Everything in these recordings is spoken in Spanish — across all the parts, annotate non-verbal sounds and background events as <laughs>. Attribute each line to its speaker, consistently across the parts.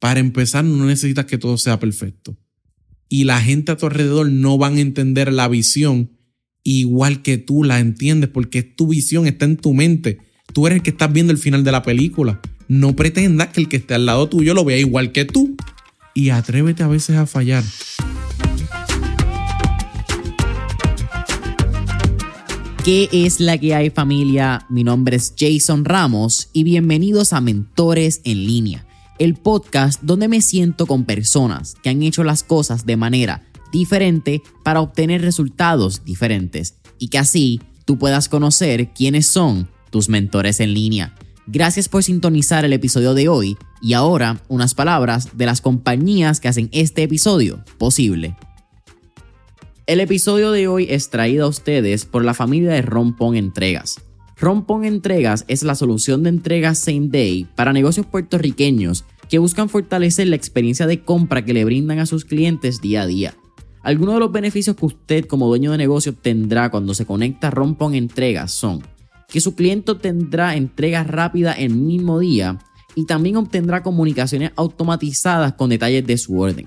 Speaker 1: Para empezar, no necesitas que todo sea perfecto. Y la gente a tu alrededor no van a entender la visión igual que tú la entiendes, porque tu visión está en tu mente. Tú eres el que estás viendo el final de la película. No pretendas que el que esté al lado tuyo lo vea igual que tú. Y atrévete a veces a fallar.
Speaker 2: ¿Qué es la que hay familia? Mi nombre es Jason Ramos y bienvenidos a Mentores en línea, el podcast donde me siento con personas que han hecho las cosas de manera diferente para obtener resultados diferentes y que así tú puedas conocer quiénes son tus mentores en línea. Gracias por sintonizar el episodio de hoy y ahora unas palabras de las compañías que hacen este episodio posible. El episodio de hoy es traído a ustedes por la familia de Rompón Entregas. Rompón Entregas es la solución de entregas same day para negocios puertorriqueños que buscan fortalecer la experiencia de compra que le brindan a sus clientes día a día. Algunos de los beneficios que usted como dueño de negocio tendrá cuando se conecta a Rompón Entregas son que su cliente tendrá entregas rápidas el mismo día y también obtendrá comunicaciones automatizadas con detalles de su orden.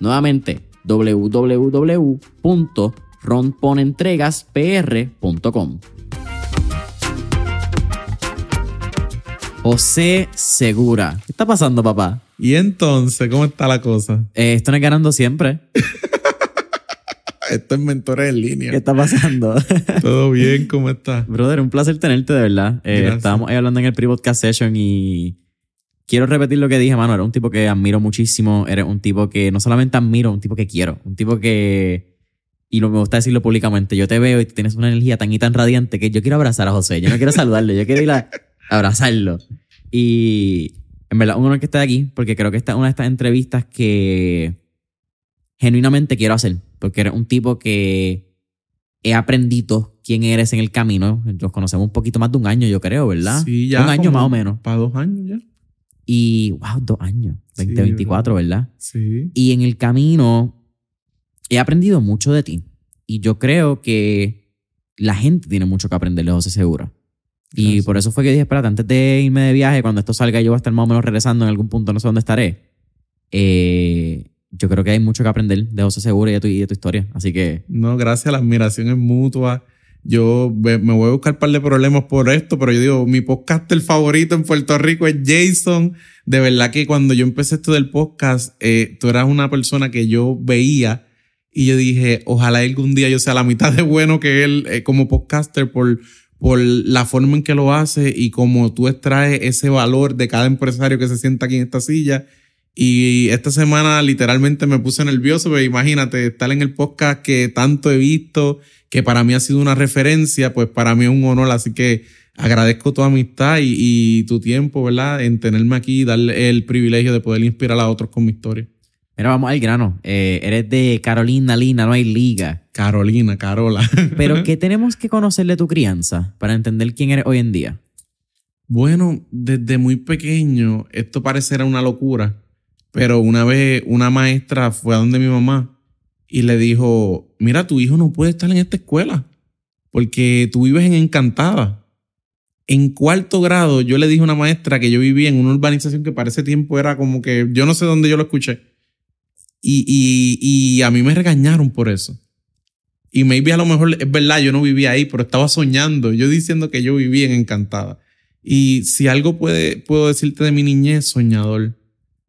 Speaker 2: Nuevamente, www.ronponentregaspr.com. José Segura. ¿Qué está pasando, papá?
Speaker 1: Y entonces, ¿cómo está la cosa?
Speaker 2: Eh, esto no es ganando siempre. <laughs>
Speaker 1: Esto es Mentores en línea.
Speaker 2: ¿Qué está pasando? <laughs>
Speaker 1: ¿Todo bien? ¿Cómo estás?
Speaker 2: Brother, un placer tenerte de verdad. Eh, estábamos ahí hablando en el pre-podcast session y quiero repetir lo que dije, mano. Era un tipo que admiro muchísimo. Eres un tipo que no solamente admiro, un tipo que quiero. Un tipo que. Y lo, me gusta decirlo públicamente. Yo te veo y tienes una energía tan y tan radiante que yo quiero abrazar a José. Yo no quiero saludarle, yo quiero ir a abrazarlo. Y en verdad, un honor que esté aquí, porque creo que esta es una de estas entrevistas que genuinamente quiero hacer, porque eres un tipo que he aprendido quién eres en el camino. Nos conocemos un poquito más de un año, yo creo, ¿verdad?
Speaker 1: Sí, ya.
Speaker 2: Un año más o menos.
Speaker 1: Para dos años ya.
Speaker 2: Y, wow, dos años. 2024, ¿verdad?
Speaker 1: Sí.
Speaker 2: Y en el camino he aprendido mucho de ti. Y yo creo que la gente tiene mucho que aprender de José Segura. Y por eso fue que dije, espérate, antes de irme de viaje, cuando esto salga, yo voy a estar más o menos regresando en algún punto, no sé dónde estaré. Eh, yo creo que hay mucho que aprender de José Segura y de tu, y de tu historia. Así que.
Speaker 1: No, gracias, la admiración es mutua. Yo me voy a buscar un par de problemas por esto, pero yo digo, mi podcaster favorito en Puerto Rico es Jason. De verdad que cuando yo empecé esto del podcast, eh, tú eras una persona que yo veía y yo dije, ojalá algún día yo sea la mitad de bueno que él eh, como podcaster por, por la forma en que lo hace y como tú extraes ese valor de cada empresario que se sienta aquí en esta silla. Y esta semana literalmente me puse nervioso, pero imagínate, estar en el podcast que tanto he visto, que para mí ha sido una referencia, pues para mí es un honor. Así que agradezco tu amistad y, y tu tiempo, ¿verdad? En tenerme aquí y darle el privilegio de poder inspirar a otros con mi historia.
Speaker 2: Mira, vamos al grano. Eh, eres de Carolina, Lina, no hay liga.
Speaker 1: Carolina, Carola. <laughs>
Speaker 2: Pero ¿qué tenemos que conocer de tu crianza para entender quién eres hoy en día?
Speaker 1: Bueno, desde muy pequeño, esto parecerá una locura, pero una vez una maestra fue a donde mi mamá y le dijo, mira, tu hijo no puede estar en esta escuela porque tú vives en Encantada. En cuarto grado yo le dije a una maestra que yo vivía en una urbanización que para ese tiempo era como que yo no sé dónde yo lo escuché. Y, y, y a mí me regañaron por eso. Y maybe a lo mejor es verdad, yo no vivía ahí, pero estaba soñando, yo diciendo que yo vivía en Encantada. Y si algo puede, puedo decirte de mi niñez, soñador.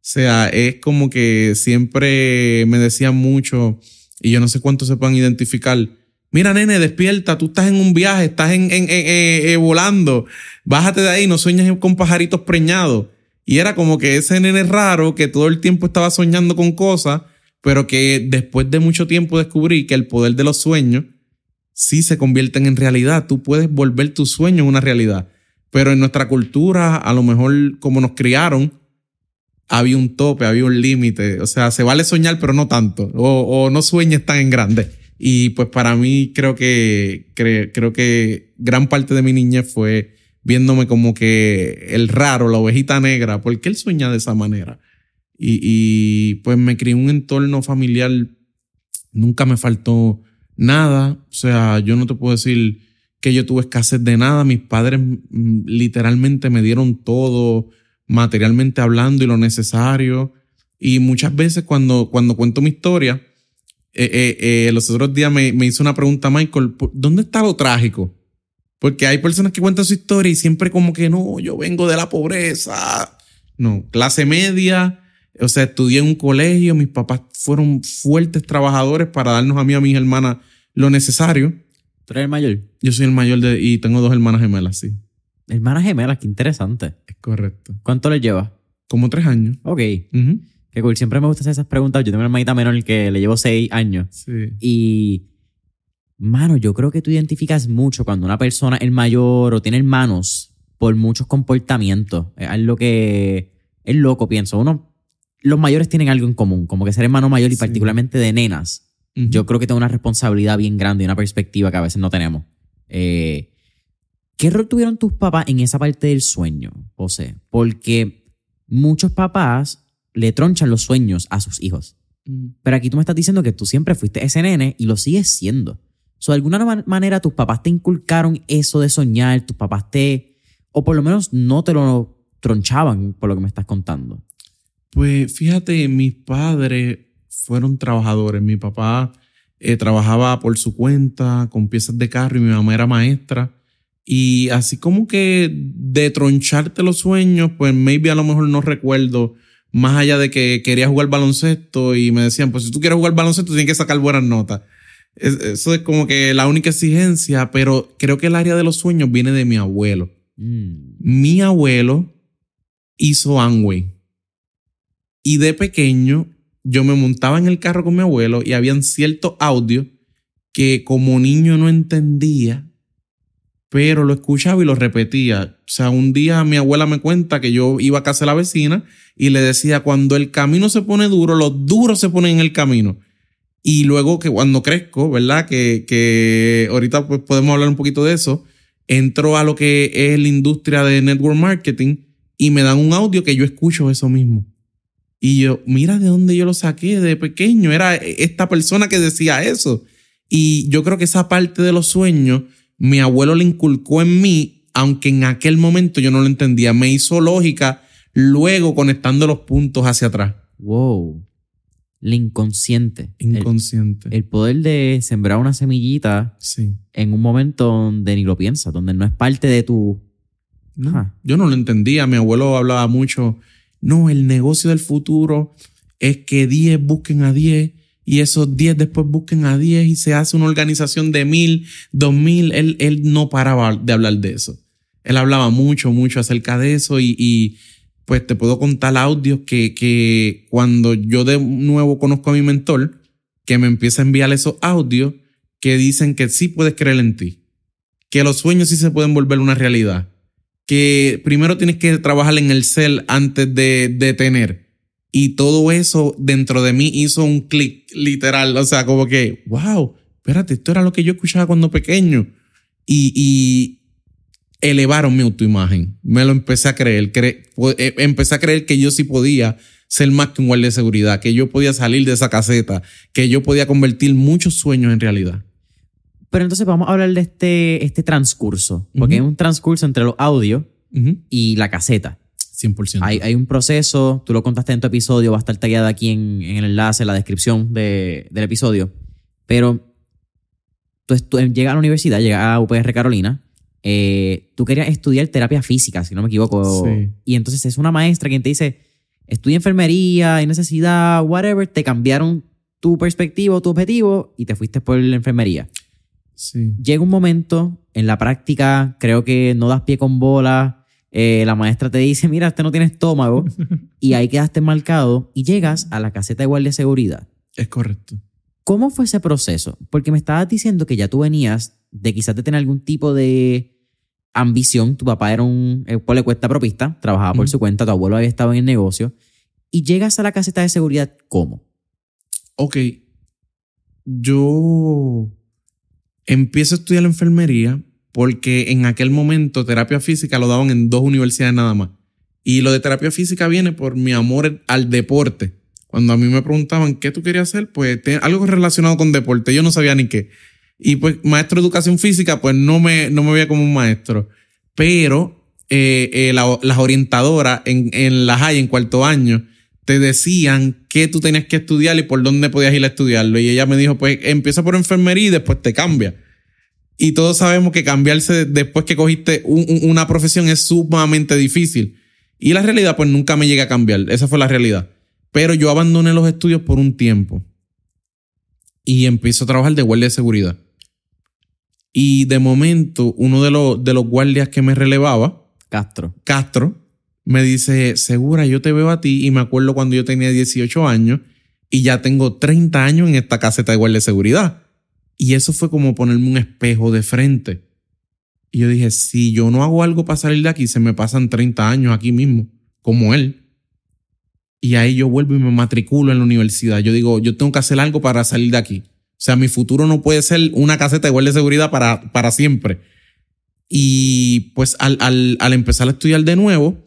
Speaker 1: Sea, es como que siempre me decían mucho, y yo no sé cuánto se puedan identificar. Mira, nene, despierta, tú estás en un viaje, estás en, en, en, volando, bájate de ahí, no sueñas con pajaritos preñados. Y era como que ese nene raro que todo el tiempo estaba soñando con cosas, pero que después de mucho tiempo descubrí que el poder de los sueños sí se convierten en realidad. Tú puedes volver tu sueño en una realidad. Pero en nuestra cultura, a lo mejor como nos criaron, había un tope, había un límite. O sea, se vale soñar, pero no tanto. O, no sueñes tan en grande. Y pues para mí creo que, creo que gran parte de mi niñez fue viéndome como que el raro, la ovejita negra, porque él sueña de esa manera. Y, y pues me crié un entorno familiar, nunca me faltó nada. O sea, yo no te puedo decir que yo tuve escasez de nada. Mis padres mm, literalmente me dieron todo materialmente hablando y lo necesario. Y muchas veces cuando, cuando cuento mi historia, eh, eh, eh, los otros días me, me hizo una pregunta Michael, ¿dónde está lo trágico? Porque hay personas que cuentan su historia y siempre como que no, yo vengo de la pobreza. No, clase media, o sea, estudié en un colegio, mis papás fueron fuertes trabajadores para darnos a mí y a mis hermanas lo necesario.
Speaker 2: ¿Tú eres el mayor?
Speaker 1: Yo soy el mayor de, y tengo dos hermanas gemelas, sí.
Speaker 2: Hermanas gemelas, qué interesante.
Speaker 1: Es correcto.
Speaker 2: ¿Cuánto les lleva?
Speaker 1: Como tres años.
Speaker 2: Ok. Qué cool. Siempre me gusta hacer esas preguntas. Yo tengo una hermanita menor que le llevo seis años.
Speaker 1: Sí.
Speaker 2: Y, mano, yo creo que tú identificas mucho cuando una persona es mayor o tiene hermanos por muchos comportamientos. Es algo que es loco, pienso. Uno, los mayores tienen algo en común, como que ser hermano mayor y particularmente de nenas. Yo creo que tengo una responsabilidad bien grande y una perspectiva que a veces no tenemos. Eh, ¿Qué rol tuvieron tus papás en esa parte del sueño, José? Porque muchos papás le tronchan los sueños a sus hijos. Mm. Pero aquí tú me estás diciendo que tú siempre fuiste ese nene y lo sigues siendo. So, de alguna manera tus papás te inculcaron eso de soñar, tus papás te, o por lo menos no te lo tronchaban por lo que me estás contando.
Speaker 1: Pues fíjate, mis padres fueron trabajadores. Mi papá eh, trabajaba por su cuenta con piezas de carro y mi mamá era maestra. Y así como que de troncharte los sueños, pues maybe a lo mejor no recuerdo, más allá de que quería jugar baloncesto y me decían, pues si tú quieres jugar baloncesto tienes que sacar buenas notas. Eso es como que la única exigencia, pero creo que el área de los sueños viene de mi abuelo. Mm. Mi abuelo hizo Amway. Y de pequeño yo me montaba en el carro con mi abuelo y habían ciertos audios que como niño no entendía pero lo escuchaba y lo repetía. O sea, un día mi abuela me cuenta que yo iba a casa de la vecina y le decía, cuando el camino se pone duro, los duros se ponen en el camino. Y luego que cuando crezco, ¿verdad? Que, que ahorita pues podemos hablar un poquito de eso, entro a lo que es la industria de network marketing y me dan un audio que yo escucho eso mismo. Y yo, mira de dónde yo lo saqué de pequeño, era esta persona que decía eso. Y yo creo que esa parte de los sueños mi abuelo le inculcó en mí, aunque en aquel momento yo no lo entendía. Me hizo lógica luego conectando los puntos hacia atrás.
Speaker 2: Wow. El inconsciente.
Speaker 1: Inconsciente.
Speaker 2: El, poder de sembrar una semillita
Speaker 1: sí.
Speaker 2: en un momento donde ni lo piensas, donde no es parte de tu.
Speaker 1: Yo no lo entendía. Mi abuelo hablaba mucho. No, el negocio del futuro es que 10 busquen a 10 y esos 10 después busquen a 10 y se hace una organización de mil, dos mil. Él, él no paraba de hablar de eso. Él hablaba mucho, mucho acerca de eso y, y pues te puedo contar audios que, que cuando yo de nuevo conozco a mi mentor, que me empieza a enviar esos audios que dicen que sí puedes creer en ti, que los sueños sí se pueden volver una realidad, que primero tienes que trabajar en el ser antes de, de tener y todo eso dentro de mí hizo un clic literal. O sea, como que, wow, espérate, esto era lo que yo escuchaba cuando pequeño. Y, y elevaron mi autoimagen. Me lo empecé a creer. Eh, empecé a creer que yo sí podía ser más que un guardia de seguridad, que yo podía salir de esa caseta, que yo podía convertir muchos sueños en realidad.
Speaker 2: Pero entonces vamos a hablar de este, este transcurso, porque hay un transcurso entre los audios y la caseta.
Speaker 1: 100%.
Speaker 2: Hay, hay, un proceso, tú lo contaste en tu episodio, va a estar tallado aquí en, en, el enlace, en la descripción de, del episodio. Pero tú, tú llegas a la universidad, llegas a UPR Carolina, eh, tú querías estudiar terapia física, si no me equivoco. Y entonces es una maestra quien te dice, estudia enfermería, hay necesidad, whatever, te cambiaron tu perspectiva, tu objetivo y te fuiste por la enfermería.
Speaker 1: Sí.
Speaker 2: Llega un momento en la práctica, creo que no das pie con bola, eh, la maestra te dice, mira, este no tiene estómago, <laughs> y ahí quedaste marcado y llegas a la caseta de guardia de seguridad.
Speaker 1: Es correcto.
Speaker 2: ¿Cómo fue ese proceso? Porque me estabas diciendo que ya tú venías de quizás de tener algún tipo de ambición. Tu papá era un, eh, le cuesta propista, trabajaba por su cuenta, tu abuelo había estado en el negocio. Y llegas a la caseta de seguridad, ¿cómo?
Speaker 1: Ok. Yo empiezo a estudiar la enfermería porque en aquel momento terapia física lo daban en dos universidades nada más. Y lo de terapia física viene por mi amor al deporte. Cuando a mí me preguntaban qué tú querías hacer, pues algo relacionado con deporte, yo no sabía ni qué. Y pues maestro de educación física, pues no me, no me veía como un maestro. Pero eh, eh, las orientadoras en, en la high, en cuarto año, te decían qué tú tenías que estudiar y por dónde podías ir a estudiarlo. Y ella me dijo, pues empieza por enfermería y después te cambia. Y todos sabemos que cambiarse después que cogiste una profesión es sumamente difícil. Y la realidad, pues nunca me llegué a cambiar. Esa fue la realidad. Pero yo abandoné los estudios por un tiempo. Y empiezo a trabajar de guardia de seguridad. Y de momento, uno de los, de los guardias que me relevaba,
Speaker 2: Castro.
Speaker 1: Castro, me dice, segura, yo te veo a ti y me acuerdo cuando yo tenía 18 años y ya tengo 30 años en esta caseta de guardia de seguridad. Y eso fue como ponerme un espejo de frente. Y yo dije, si yo no hago algo para salir de aquí, se me pasan 30 años aquí mismo, como él. Y ahí yo vuelvo y me matriculo en la universidad. Yo digo, yo tengo que hacer algo para salir de aquí. O sea, mi futuro no puede ser una caseta guardia de seguridad para, para siempre. Y pues al, al, al empezar a estudiar de nuevo,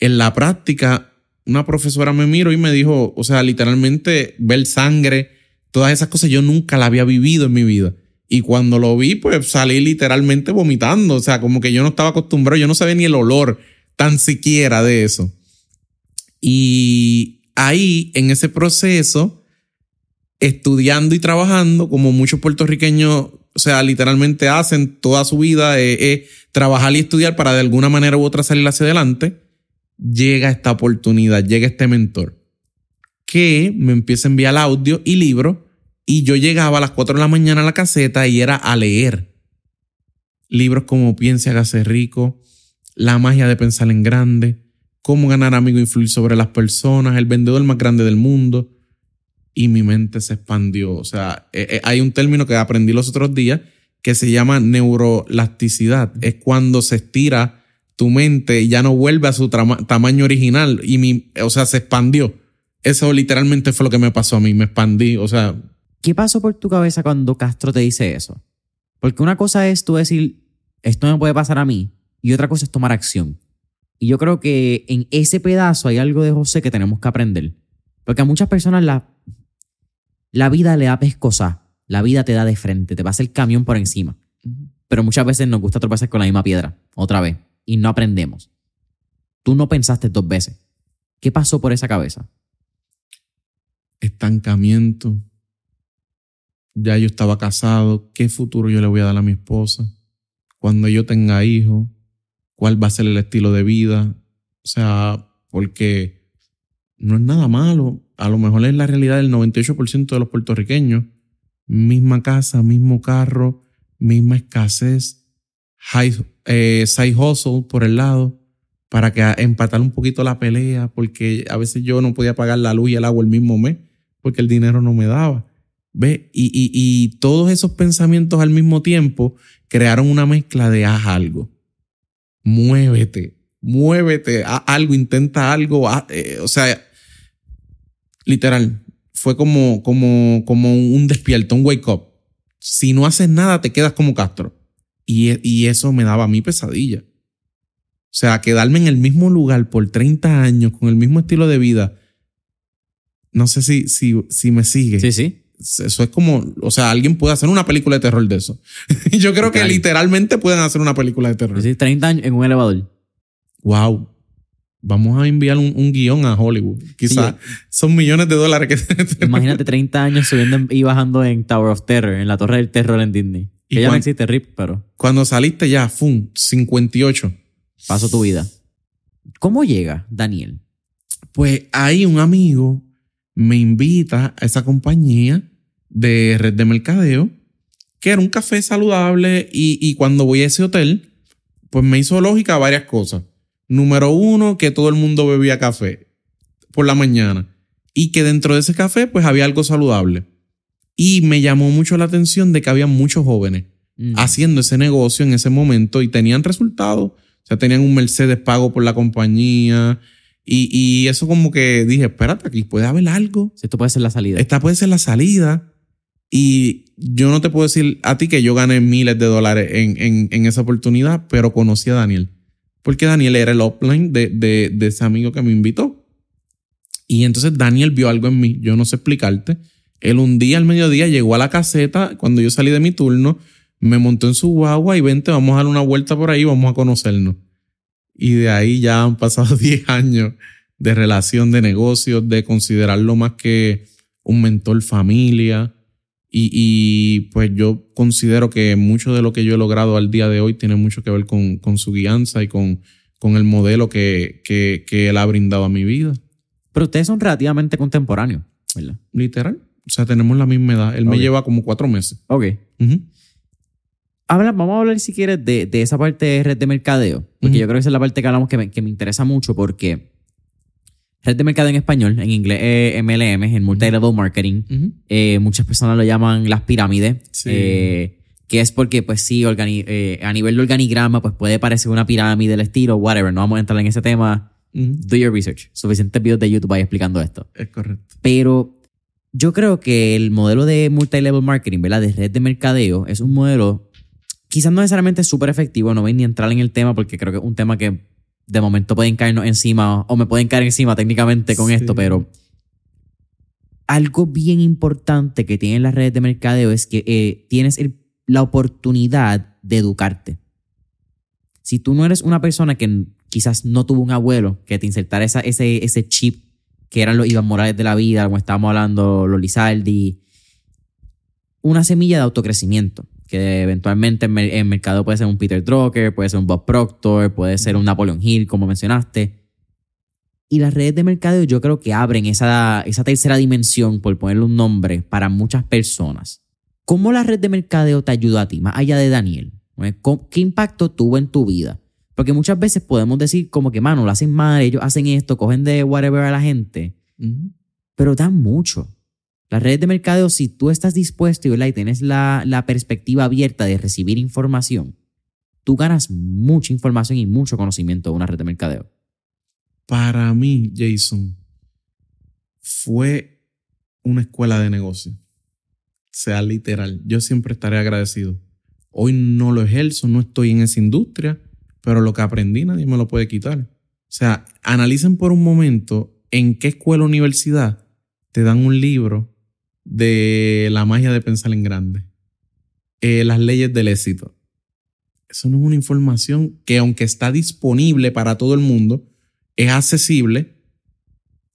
Speaker 1: en la práctica, una profesora me miró y me dijo, o sea, literalmente ver sangre, todas esas cosas yo nunca la había vivido en mi vida. Y cuando lo vi, pues salí literalmente vomitando. O sea, como que yo no estaba acostumbrado, yo no sabía ni el olor tan siquiera de eso. Y ahí, en ese proceso, estudiando y trabajando, como muchos puertorriqueños, o sea, literalmente hacen toda su vida, eh, trabajar y estudiar para de alguna manera u otra salir hacia adelante, llega esta oportunidad, llega este mentor que me empieza a enviar audio y libro y yo llegaba a las 4 de la mañana a la caseta y era a leer libros como Piense, hágase rico, La magia de pensar en grande, Cómo ganar amigos e influir sobre las personas, El vendedor más grande del mundo. Y mi mente se expandió. O sea, eh, eh, hay un término que aprendí los otros días que se llama neurolasticidad. Es cuando se estira tu mente y ya no vuelve a su tamaño original. Y mi, o sea, se expandió. Eso literalmente fue lo que me pasó a mí. Me expandí. O sea,
Speaker 2: ¿Qué pasó por tu cabeza cuando Castro te dice eso? Porque una cosa es tú decir, esto me puede pasar a mí, y otra cosa es tomar acción. Y yo creo que en ese pedazo hay algo de José que tenemos que aprender. Porque a muchas personas la, la vida le da pescosa, la vida te da de frente, te pasa el camión por encima. Pero muchas veces nos gusta tropezar con la misma piedra, otra vez, y no aprendemos. Tú no pensaste dos veces. ¿Qué pasó por esa cabeza?
Speaker 1: Estancamiento, ya yo estaba casado, qué futuro yo le voy a dar a mi esposa, cuando yo tenga hijos, cuál va a ser el estilo de vida, o sea, porque no es nada malo, a lo mejor es la realidad del 98% de los puertorriqueños, misma casa, mismo carro, misma escasez, high, eh, side hustle por el lado, para que empatar un poquito la pelea, porque a veces yo no podía pagar la luz y el agua el mismo mes, porque el dinero no me daba. ¿Ve? Y, y, y, todos esos pensamientos al mismo tiempo crearon una mezcla de haz algo. Muévete, muévete, haz algo, intenta algo. Eh, o sea, literal, fue como, como, como un despierto, un wake up. Si no haces nada, te quedas como Castro. Y, y eso me daba a mí pesadilla. O sea, quedarme en el mismo lugar por 30 años con el mismo estilo de vida. No sé si, si, si me sigue.
Speaker 2: Sí, sí
Speaker 1: eso es como, o sea, alguien puede hacer una película de terror de eso. <laughs> Yo creo que literalmente pueden hacer una película de terror.
Speaker 2: Sí, 30 años en un elevador.
Speaker 1: Wow. Vamos a enviar un, guion a Hollywood. Quizás son millones de dólares
Speaker 2: que... <laughs> Imagínate 30 años subiendo y bajando en Tower of Terror, en la Torre del Terror en Disney. Que ya no existe RIP, pero...
Speaker 1: Cuando saliste ya, ¡fum! 58.
Speaker 2: Paso tu vida. ¿Cómo llega Daniel?
Speaker 1: Pues hay un amigo me invita a esa compañía de red de mercadeo, que era un café saludable y, cuando voy a ese hotel, pues me hizo lógica varias cosas. Número uno, que todo el mundo bebía café por la mañana y que dentro de ese café pues había algo saludable. Y me llamó mucho la atención de que había muchos jóvenes mm. haciendo ese negocio en ese momento y tenían resultados. O sea, tenían un Mercedes pago por la compañía, Y, y eso como que dije, espérate, aquí puede haber algo.
Speaker 2: Esto puede ser la salida.
Speaker 1: Esta puede ser la salida. Y yo no te puedo decir a ti que yo gané miles de dólares en, en, en esa oportunidad, pero conocí a Daniel. Porque Daniel era el offline de, de, de ese amigo que me invitó. Y entonces Daniel vio algo en mí, yo no sé explicarte. Él un día al mediodía llegó a la caseta, cuando yo salí de mi turno, me montó en su guagua y vente, vamos a dar una vuelta por ahí, vamos a conocernos. Y de ahí ya han pasado <laughs> 10 años de relación, de negocios, de considerarlo más que un mentor familia. Y, y, pues yo considero que mucho de lo que yo he logrado al día de hoy tiene mucho que ver con, con su guianza y con, con el modelo que, que, que él ha brindado a mi vida.
Speaker 2: Pero ustedes son relativamente contemporáneos, ¿verdad?
Speaker 1: Literal. O sea, tenemos la misma edad. Él me lleva como cuatro meses.
Speaker 2: Ok. Habla, vamos a hablar, si quieres, de, de esa parte de red de mercadeo. Porque yo creo que esa es la parte que hablamos que me, que me interesa mucho porque red de mercadeo en español, en inglés eh, MLM, en multi-level marketing, eh, muchas personas lo llaman las pirámides.
Speaker 1: Sí.
Speaker 2: eh, que es porque, pues sí, eh, a nivel de organigrama, pues puede parecer una pirámide del estilo, whatever. No vamos a entrar en ese tema. Do your research. Suficientes videos de YouTube ahí explicando esto.
Speaker 1: Es correcto.
Speaker 2: Pero yo creo que el modelo de multi-level marketing, ¿verdad? De red de mercadeo, es un modelo quizás no necesariamente súper efectivo, no voy ni a entrar en el tema porque creo que es un tema que de momento pueden caernos encima o me pueden caer encima técnicamente con
Speaker 1: Sí.
Speaker 2: esto, pero algo bien importante que tienen las redes de mercadeo es que eh, tienes el- la oportunidad de educarte. Si tú no eres una persona que quizás no tuvo un abuelo que te insertara esa, ese, ese chip que eran los Iván Morales de la vida, como estábamos hablando, los Lizardi, una semilla de autocrecimiento, que eventualmente en, en mercado puede ser un Peter Drucker, puede ser un Bob Proctor, puede ser un Napoleon Hill, como mencionaste. Y las redes de mercadeo yo creo que abren esa, esa tercera dimensión, por ponerle un nombre, para muchas personas. ¿Cómo la red de mercadeo te ayudó a ti, más allá de Daniel? ¿Cómo- ¿Qué impacto tuvo en tu vida? Porque muchas veces podemos decir como que, mano, lo hacen mal, ellos hacen esto, cogen de whatever a la gente, pero dan mucho. Las redes de mercadeo, si tú estás dispuesto y tienes la, la perspectiva abierta de recibir información, tú ganas mucha información y mucho conocimiento de una red de mercadeo.
Speaker 1: Para mí, Jason, fue una escuela de negocio. Sea literal. Yo siempre estaré agradecido. Hoy no lo ejerzo, no estoy en esa industria, pero lo que aprendí nadie me lo puede quitar. O sea, analicen por un momento en qué escuela o universidad te dan un libro de la magia de pensar en grande. Eh, las leyes del éxito. Eso no es una información que aunque está disponible para todo el mundo, es accesible.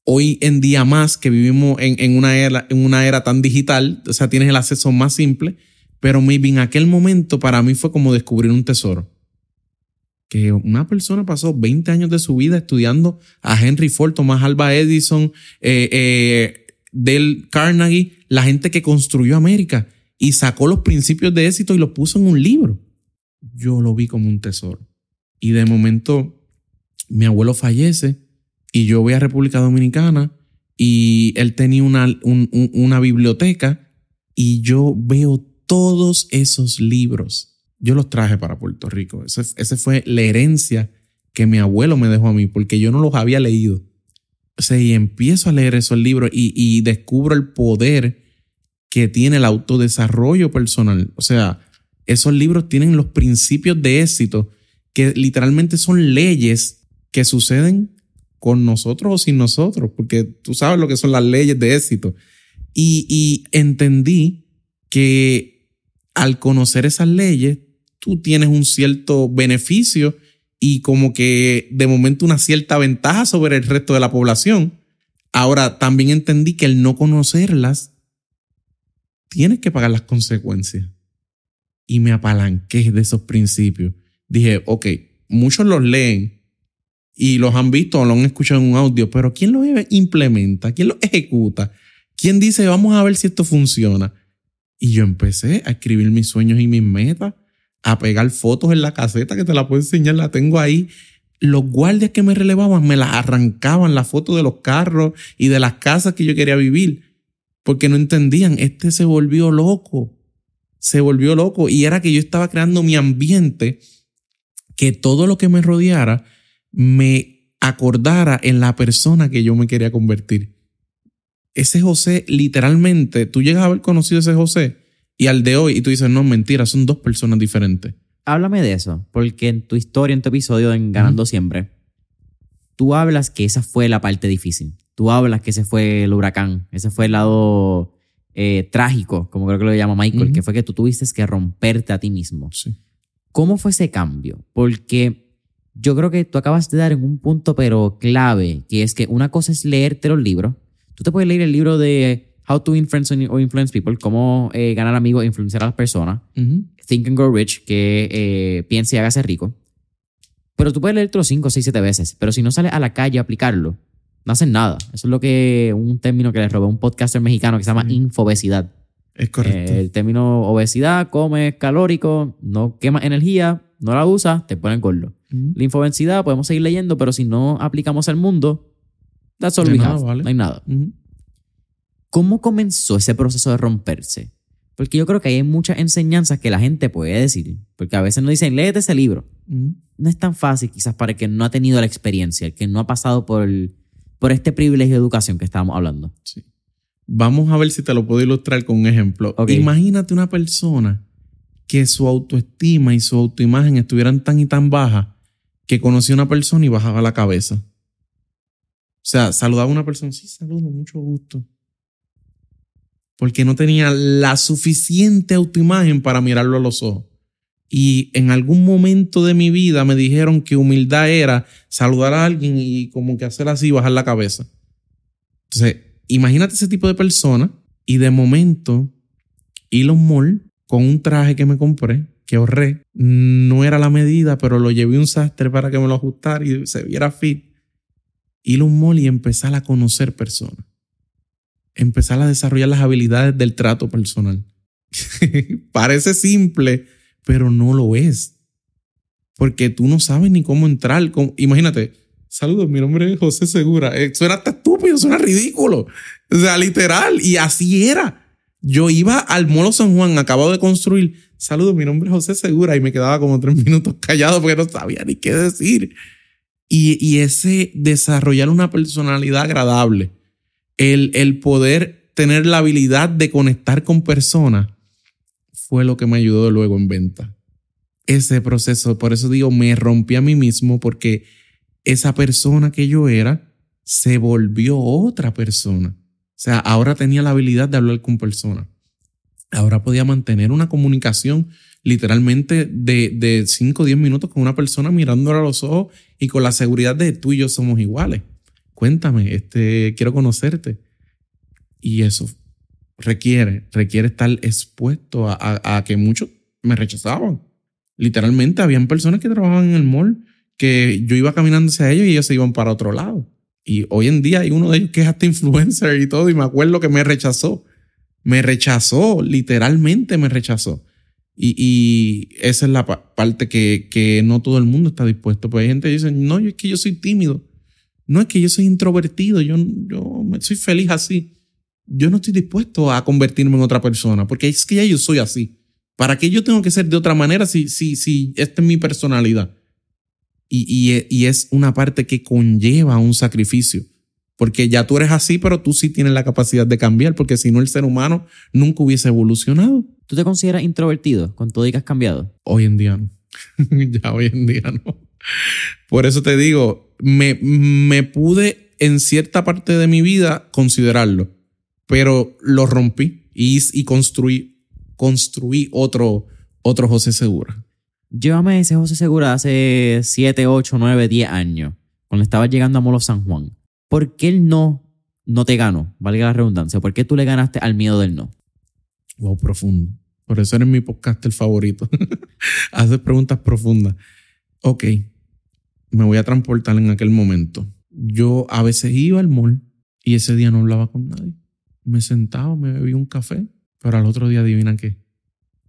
Speaker 1: Hoy en día más que vivimos en, en una, era, en una era tan digital, o sea, tienes el acceso más simple, pero en aquel momento para mí fue como descubrir un tesoro. Que una persona pasó 20 años de su vida estudiando a Henry Ford, Thomas Alva Edison, eh, eh, Dale Carnegie, la gente que construyó América y sacó los principios de éxito y los puso en un libro. Yo lo vi como un tesoro. Y de momento mi abuelo fallece y yo voy a República Dominicana y él tenía una, un- un- una biblioteca y yo veo todos esos libros. Yo los traje para Puerto Rico. Esa ese fue la herencia que mi abuelo me dejó a mí porque yo no los había leído. O sea, y empiezo a leer esos libros y, y descubro el poder que tiene el autodesarrollo personal. O sea, esos libros tienen los principios de éxito que literalmente son leyes que suceden con nosotros o sin nosotros, porque tú sabes lo que son las leyes de éxito. Y, y entendí que al conocer esas leyes, tú tienes un cierto beneficio y como que de momento una cierta ventaja sobre el resto de la población. Ahora, también entendí que el no conocerlas, tienes que pagar las consecuencias. Y me apalanqué de esos principios. Dije, ok, muchos los leen y los han visto o lo han escuchado en un audio, pero ¿quién los implementa? ¿Quién los ejecuta? ¿Quién dice, vamos a ver si esto funciona? Y yo empecé a escribir mis sueños y mis metas, a pegar fotos en la caseta que te la puedo enseñar, la tengo ahí. Los guardias que me relevaban me las arrancaban, las fotos de los carros y de las casas que yo quería vivir, porque no entendían, este se volvió loco, se volvió loco y era que yo estaba creando mi ambiente, que todo lo que me rodeara me acordara en la persona que yo me quería convertir. Ese José, literalmente, tú llegas a haber conocido a ese José y al de hoy y tú dices, no, mentira, son dos personas diferentes.
Speaker 2: Háblame de eso, porque en tu historia, en tu episodio en Ganando Siempre, tú hablas que esa fue la parte difícil. Tú hablas que ese fue el huracán, ese fue el lado eh, trágico, como creo que lo llama Michael, que fue que tú tuviste que romperte a ti mismo.
Speaker 1: Sí.
Speaker 2: ¿Cómo fue ese cambio? Porque yo creo que tú acabas de dar en un punto pero clave, que es que una cosa es leerte los libros. Tú te puedes leer el libro de How to Influence or Influence People, cómo eh, ganar amigos e influenciar a las personas. Think and Grow Rich, que eh, piense y hágase rico. Pero tú puedes leerlo 5, 6, 7 veces. Pero si no sales a la calle a aplicarlo, no hacen nada. Eso es lo que un término que le robé a un podcaster mexicano que se llama infobesidad.
Speaker 1: Es correcto.
Speaker 2: Eh, el término obesidad, comes calórico, no quemas energía, no la usas, te ponen gordo. La infobesidad podemos seguir leyendo, pero si no aplicamos al mundo, that's all we have. No hay nada. ¿Cómo comenzó ese proceso de romperse? Porque yo creo que hay muchas enseñanzas que la gente puede decir. Porque a veces nos dicen, léete ese libro. No es tan fácil quizás para el que no ha tenido la experiencia, el que no ha pasado por el, por este privilegio de educación que estábamos hablando.
Speaker 1: Sí. Vamos a ver si te lo puedo ilustrar con un ejemplo. Imagínate una persona que su autoestima y su autoimagen estuvieran tan y tan bajas que conocía a una persona y bajaba la cabeza. O sea, saludaba a una persona, sí, saludo, mucho gusto. Porque no tenía la suficiente autoimagen para mirarlo a los ojos. Y en algún momento de mi vida me dijeron que humildad era saludar a alguien y como que hacer así, bajar la cabeza. Entonces, imagínate ese tipo de persona y de momento Elon Musk con un traje que me compré, que ahorré, no era la medida, pero lo llevé un sastre para que me lo ajustara y se viera fit. Elon Musk y empezar a conocer personas. Empezar a desarrollar las habilidades del trato personal. <laughs> Parece simple, pero no lo es. Porque tú no sabes ni cómo entrar. Imagínate, saludos, mi nombre es José Segura. Eh, suena hasta estúpido, suena ridículo. O sea, literal. Y así era. Yo iba al Molo San Juan, acabado de construir. Saludos, mi nombre es José Segura. Y me quedaba como tres <laughs> minutos callado porque no sabía ni qué decir. Y, y ese desarrollar una personalidad agradable, el, el poder tener la habilidad de conectar con personas, fue lo que me ayudó luego en venta. Ese proceso, por eso digo, me rompí a mí mismo porque esa persona que yo era se volvió otra persona. O sea, ahora tenía la habilidad de hablar con personas. Ahora podía mantener una comunicación literalmente de 5 o 10 minutos con una persona mirándola a los ojos y con la seguridad de tú y yo somos iguales. Cuéntame, este, quiero conocerte. Y eso requiere, requiere estar expuesto a, que muchos me rechazaban. Literalmente, habían personas que trabajaban en el mall que yo iba caminando hacia ellos y ellos se iban para otro lado. Y hoy en día hay uno de ellos que es hasta influencer y todo, y me acuerdo que me rechazó. Me rechazó, literalmente me rechazó. Y, esa es la parte que, que, no todo el mundo está dispuesto. Pues hay gente que dice, no, es que yo soy tímido. No es que yo soy introvertido, yo, yo soy feliz así yo no estoy dispuesto a convertirme en otra persona, porque es que ya yo soy así. ¿Para qué yo tengo que ser de otra manera si, si, si esta es mi personalidad? Y, y, y es una parte que conlleva un sacrificio, porque ya tú eres así, pero tú sí tienes la capacidad de cambiar, porque si no el ser humano nunca hubiese evolucionado.
Speaker 2: ¿Tú te consideras introvertido con todo y que has cambiado?
Speaker 1: Hoy en día no. <laughs> ya hoy en día no. Por eso te digo, me, me pude en cierta parte de mi vida considerarlo pero lo rompí y, y construí, construí otro, otro José Segura.
Speaker 2: Llévame ese José Segura hace 7, 8, 9, 10 años, cuando estaba llegando a Molo San Juan. ¿Por qué el no no te ganó? Valga la redundancia. ¿Por qué tú le ganaste al miedo del no?
Speaker 1: Wow, profundo. Por eso eres mi podcast el favorito. <laughs> Haces preguntas profundas. Ok, me voy a transportar en aquel momento. Yo a veces iba al mall y ese día no hablaba con nadie me sentaba, me bebí un café, pero al otro día adivinan qué,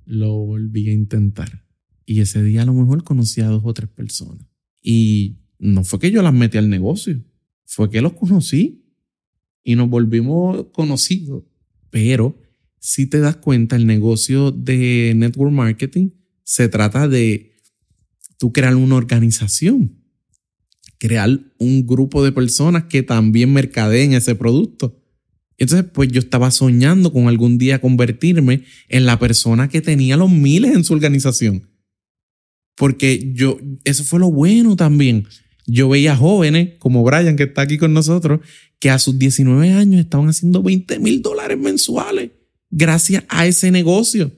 Speaker 1: lo volví a intentar. Y ese día a lo mejor conocí a dos o tres personas. Y no fue que yo las metí al negocio, fue que los conocí y nos volvimos conocidos. Pero si te das cuenta, el negocio de network marketing se trata de tú crear una organización crear un grupo de personas que también mercadeen ese producto. Entonces, pues yo estaba soñando con algún día convertirme en la persona que tenía los miles en su organización. Porque yo, eso fue lo bueno también. Yo veía jóvenes como Brian, que está aquí con nosotros, que a sus 19 años estaban haciendo 20 mil dólares mensuales gracias a ese negocio.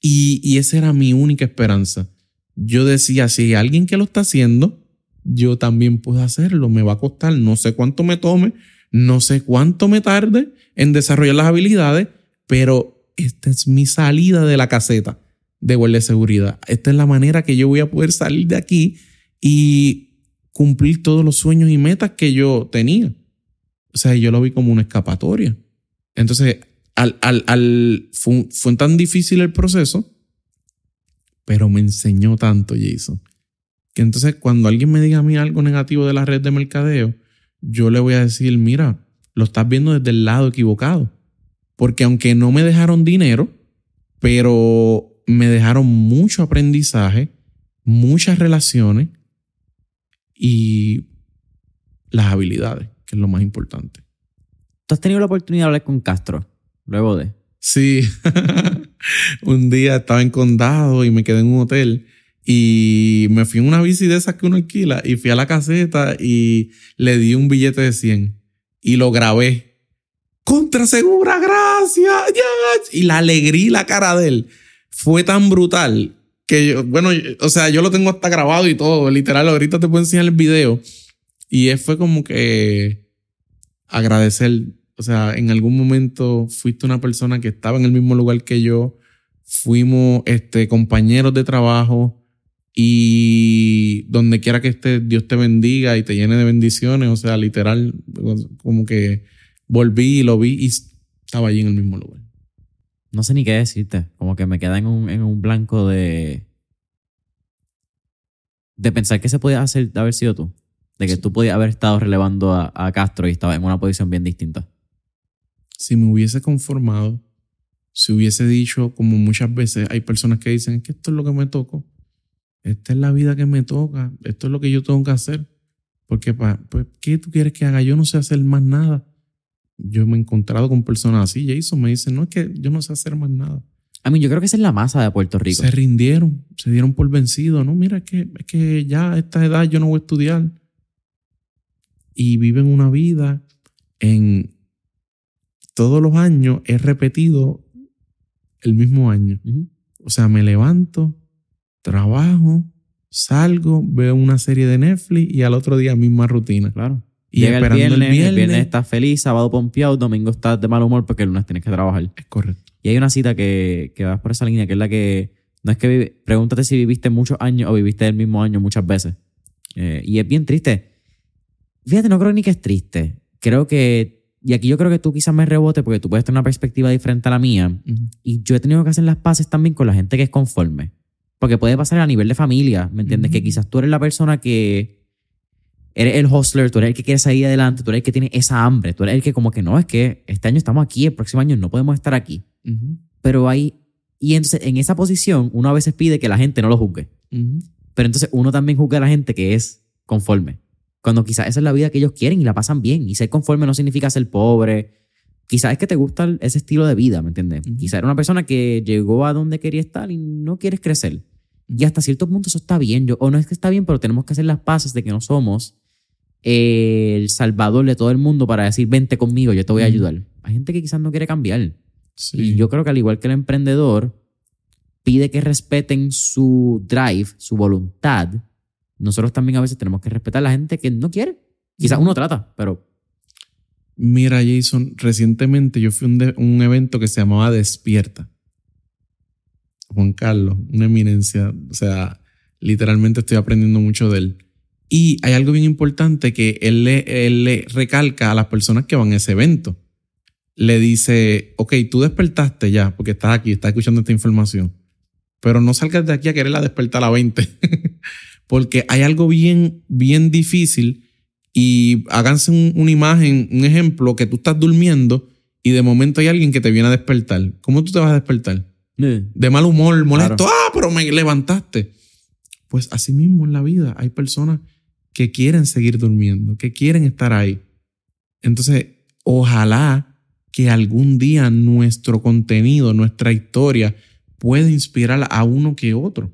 Speaker 1: Y, y esa era mi única esperanza. Yo decía, si hay alguien que lo está haciendo, yo también puedo hacerlo. Me va a costar, no sé cuánto me tome, no sé cuánto me tarde en desarrollar las habilidades, pero esta es mi salida de la caseta de guardia de seguridad. Esta es la manera que yo voy a poder salir de aquí y cumplir todos los sueños y metas que yo tenía. O sea, yo lo vi como una escapatoria. Entonces, al, al, al fue, fue tan difícil el proceso, pero me enseñó tanto, Jason. Que entonces cuando alguien me diga a mí algo negativo de la red de mercadeo, yo le voy a decir, mira, lo estás viendo desde el lado equivocado. Porque aunque no me dejaron dinero, pero me dejaron mucho aprendizaje, muchas relaciones y las habilidades, que es lo más importante.
Speaker 2: ¿Tú has tenido la oportunidad de hablar con Castro luego de?
Speaker 1: Sí, <laughs> un día estaba en condado y me quedé en un hotel y me fui en una bici de esas que uno alquila y fui a la caseta y le di un billete de 100 y lo grabé. Contra segura, gracias. Y la alegría la cara de él fue tan brutal que yo, bueno, o sea, yo lo tengo hasta grabado y todo, literal, ahorita te puedo enseñar el video. Y fue como que agradecer, o sea, en algún momento fuiste una persona que estaba en el mismo lugar que yo, fuimos este, compañeros de trabajo, y donde quiera que estés, Dios te bendiga y te llene de bendiciones. O sea, literal, como que volví y lo vi y estaba allí en el mismo lugar.
Speaker 2: No sé ni qué decirte. Como que me queda en un, en un blanco de. de pensar que se podía hacer haber sido tú. De que tú podías haber estado relevando a, a Castro y estaba en una posición bien distinta.
Speaker 1: Si me hubiese conformado, si hubiese dicho, como muchas veces hay personas que dicen que esto es lo que me tocó esta es la vida que me toca, esto es lo que yo tengo que hacer. Porque, pues, ¿qué tú quieres que haga? Yo no sé hacer más nada. Yo me he encontrado con personas así, Jason me dice, no es que yo no sé hacer más nada.
Speaker 2: A mí, yo creo que esa es la masa de Puerto Rico.
Speaker 1: Se rindieron, se dieron por vencidos. No, mira, es que, es que ya a esta edad yo no voy a estudiar. Y viven una vida en todos los años, he repetido el mismo año. O sea, me levanto, trabajo, salgo, veo una serie de Netflix y al otro día misma rutina.
Speaker 2: Claro. Y Llega esperando el viernes, el viernes, estás feliz, sábado pompeado, domingo estás de mal humor porque el lunes tienes que trabajar.
Speaker 1: Es correcto.
Speaker 2: Y hay una cita que, que vas por esa línea, que es la que no es que pregúntate si viviste muchos años o viviste el mismo año muchas veces. Eh, y es bien triste. Fíjate, no creo ni que es triste. Creo que, y aquí yo creo que tú quizás me rebote porque tú puedes tener una perspectiva diferente a la mía. Y yo he tenido que hacer las paces también con la gente que es conforme. Porque puede pasar a nivel de familia, ¿me entiendes? Que quizás tú eres la persona que eres el hustler, tú eres el que quiere salir adelante, tú eres el que tiene esa hambre, tú eres el que como que no, es que este año estamos aquí, el próximo año no podemos estar aquí. Pero hay, y entonces en esa posición uno a veces pide que la gente no lo juzgue. Pero entonces uno también juzga a la gente que es conforme. Cuando quizás esa es la vida que ellos quieren y la pasan bien. Y ser conforme no significa ser pobre. Quizás es que te gusta ese estilo de vida, ¿me entiendes? Quizás era una persona que llegó a donde quería estar y no quieres crecer. Y hasta cierto punto eso está bien. Yo, o no es que está bien, pero tenemos que hacer las paces de que no somos el salvador de todo el mundo para decir, vente conmigo, yo te voy a ayudar. Hay gente que quizás no quiere cambiar. Y yo creo que al igual que el emprendedor pide que respeten su drive, su voluntad, nosotros también a veces tenemos que respetar a la gente que no quiere. Quizás uno trata, pero...
Speaker 1: Mira, Jason, recientemente yo fui a un, un evento que se llamaba Despierta. Juan Carlos, una eminencia. O sea, literalmente estoy aprendiendo mucho de él. Y hay algo bien importante que él le, le recalca a las personas que van a ese evento. Le dice, ok, tú despertaste ya, porque estás aquí, estás escuchando esta información, pero no salgas de aquí a quererla despertar a la 20, <laughs> porque hay algo bien, bien difícil y háganse una imagen, un ejemplo, que tú estás durmiendo y de momento hay alguien que te viene a despertar. ¿Cómo tú te vas a despertar? De mal humor, molesto. Ah, pero me levantaste. Pues así mismo en la vida hay personas que quieren seguir durmiendo, que quieren estar ahí. Entonces, ojalá que algún día nuestro contenido, nuestra historia, pueda inspirar a uno que otro,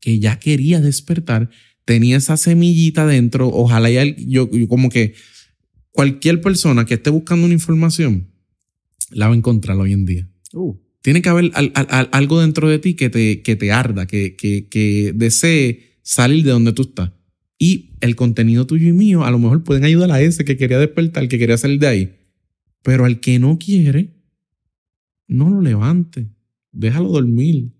Speaker 1: que ya quería despertar, tenía esa semillita dentro, ojalá ya yo, como que cualquier persona que esté buscando una información, la va a encontrar hoy en día. Uh. Tiene que haber algo dentro de ti que te, que te arda, que, que, que desee salir de donde tú estás. Y el contenido tuyo y mío a lo mejor pueden ayudar a ese que quería despertar, que quería salir de ahí. Pero al que no quiere, no lo levante. Déjalo dormir.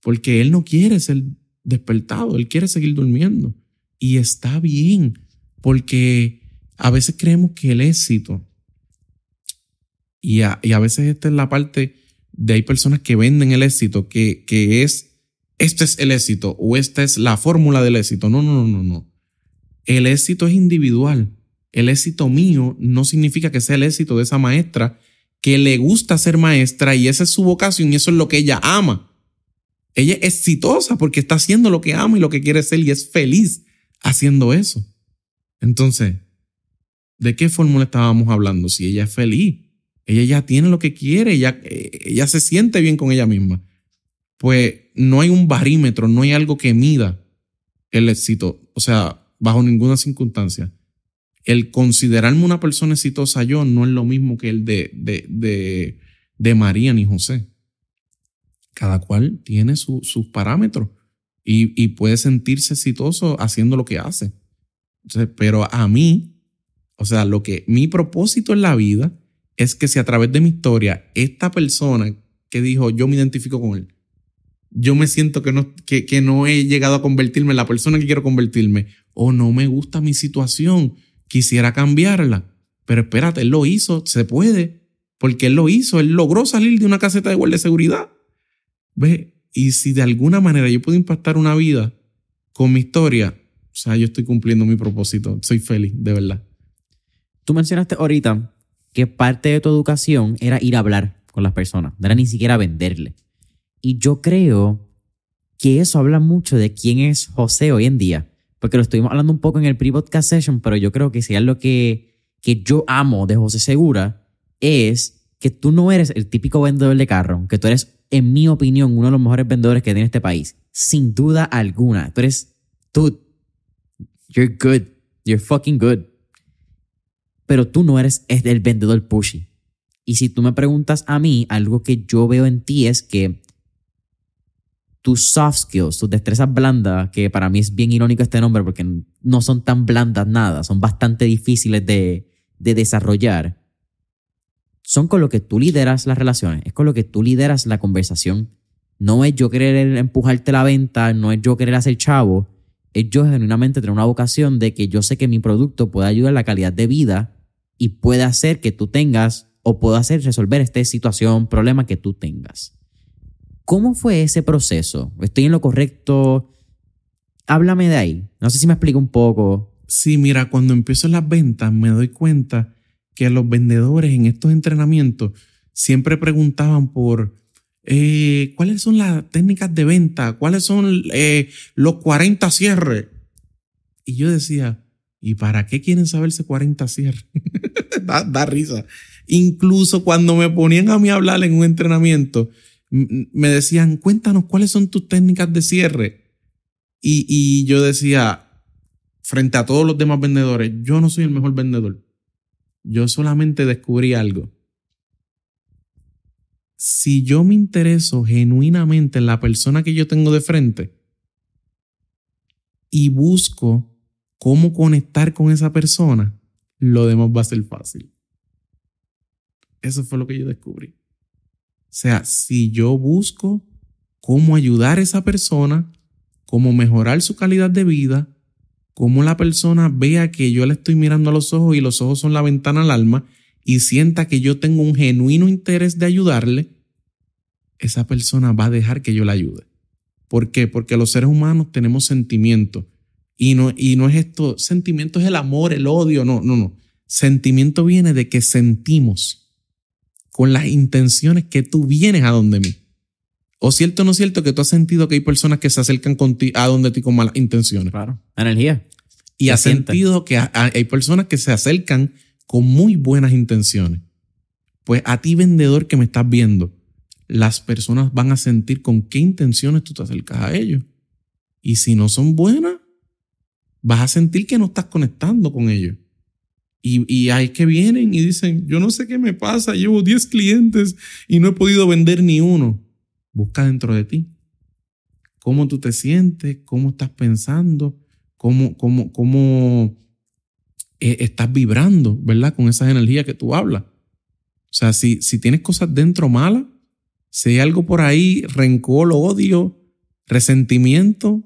Speaker 1: Porque él no quiere ser despertado, él quiere seguir durmiendo. Y está bien, porque a veces creemos que el éxito, y a, y a veces esta es la parte de hay personas que venden el éxito, que, que es, este es el éxito o esta es la fórmula del éxito. No, no, no, no, no. El éxito es individual. El éxito mío no significa que sea el éxito de esa maestra que le gusta ser maestra y esa es su vocación y eso es lo que ella ama. Ella es exitosa porque está haciendo lo que ama y lo que quiere ser y es feliz haciendo eso. Entonces, ¿de qué fórmula estábamos hablando? Si ella es feliz, ella ya tiene lo que quiere, ella, ella se siente bien con ella misma. Pues no hay un barímetro, no hay algo que mida el éxito. O sea, bajo ninguna circunstancia. El considerarme una persona exitosa yo no es lo mismo que el de, de, de, de María ni José. Cada cual tiene sus parámetros y, y, puede sentirse exitoso haciendo lo que hace. pero a mí, o sea, lo que mi propósito en la vida es que si a través de mi historia esta persona que dijo yo me identifico con él, yo me siento que no, que, que no he llegado a convertirme en la persona que quiero convertirme o no me gusta mi situación, quisiera cambiarla. Pero espérate, él lo hizo, se puede, porque él lo hizo, él logró salir de una caseta de guardia de seguridad. ¿Ve? Y si de alguna manera yo puedo impactar una vida con mi historia, o sea, yo estoy cumpliendo mi propósito, soy feliz, de verdad.
Speaker 2: Tú mencionaste ahorita que parte de tu educación era ir a hablar con las personas, no era ni siquiera venderle. Y yo creo que eso habla mucho de quién es José hoy en día porque lo estuvimos hablando un poco en el pre-podcast session, pero yo creo que si es lo que, que yo amo de José Segura, es que tú no eres el típico vendedor de carro, que tú eres, en mi opinión, uno de los mejores vendedores que tiene este país. Sin duda alguna. Tú eres, tú, you're good. You're fucking good. Pero tú no eres el vendedor pushy. Y si tú me preguntas a mí, algo que yo veo en ti es que tus soft skills, tus destrezas blandas, que para mí es bien irónico este nombre porque no son tan blandas nada, son bastante difíciles de, de desarrollar, son con lo que tú lideras las relaciones, es con lo que tú lideras la conversación. No es yo querer empujarte la venta, no es yo querer hacer chavo, es yo genuinamente tener una vocación de que yo sé que mi producto puede ayudar a la calidad de vida y puede hacer que tú tengas o pueda hacer resolver esta situación, problema que tú tengas. ¿Cómo fue ese proceso? ¿Estoy en lo correcto? Háblame de ahí. No sé si me explico un poco.
Speaker 1: Sí, mira, cuando empiezo las ventas me doy cuenta que los vendedores en estos entrenamientos siempre preguntaban por eh, cuáles son las técnicas de venta, cuáles son eh, los 40 cierres. Y yo decía, ¿y para qué quieren saberse 40 cierres? <laughs> da, da risa. Incluso cuando me ponían a mí a hablar en un entrenamiento, me decían, cuéntanos cuáles son tus técnicas de cierre. Y, y yo decía, frente a todos los demás vendedores, yo no soy el mejor vendedor. Yo solamente descubrí algo. Si yo me intereso genuinamente en la persona que yo tengo de frente y busco cómo conectar con esa persona, lo demás va a ser fácil. Eso fue lo que yo descubrí. O sea, si yo busco cómo ayudar a esa persona, cómo mejorar su calidad de vida, cómo la persona vea que yo le estoy mirando a los ojos y los ojos son la ventana al alma y sienta que yo tengo un genuino interés de ayudarle, esa persona va a dejar que yo la ayude. ¿Por qué? Porque los seres humanos tenemos sentimientos. Y no, y no es esto, sentimiento es el amor, el odio, no, no, no. Sentimiento viene de que sentimos con las intenciones que tú vienes a donde mí. O cierto o no cierto que tú has sentido que hay personas que se acercan a donde ti con malas intenciones.
Speaker 2: Claro. Energía.
Speaker 1: Y
Speaker 2: Se
Speaker 1: ha
Speaker 2: siente.
Speaker 1: sentido que ha- hay personas que se acercan con muy buenas intenciones. Pues a ti, vendedor que me estás viendo, las personas van a sentir con qué intenciones tú te acercas a ellos. Y si no son buenas, vas a sentir que no estás conectando con ellos. Y, y hay que vienen y dicen, yo no sé qué me pasa, llevo 10 clientes y no he podido vender ni uno. Busca dentro de ti. ¿Cómo tú te sientes? ¿Cómo estás pensando? ¿Cómo, cómo, cómo eh, estás vibrando, verdad? Con esas energías que tú hablas. O sea, si, si tienes cosas dentro malas, si hay algo por ahí, rencor, odio, resentimiento,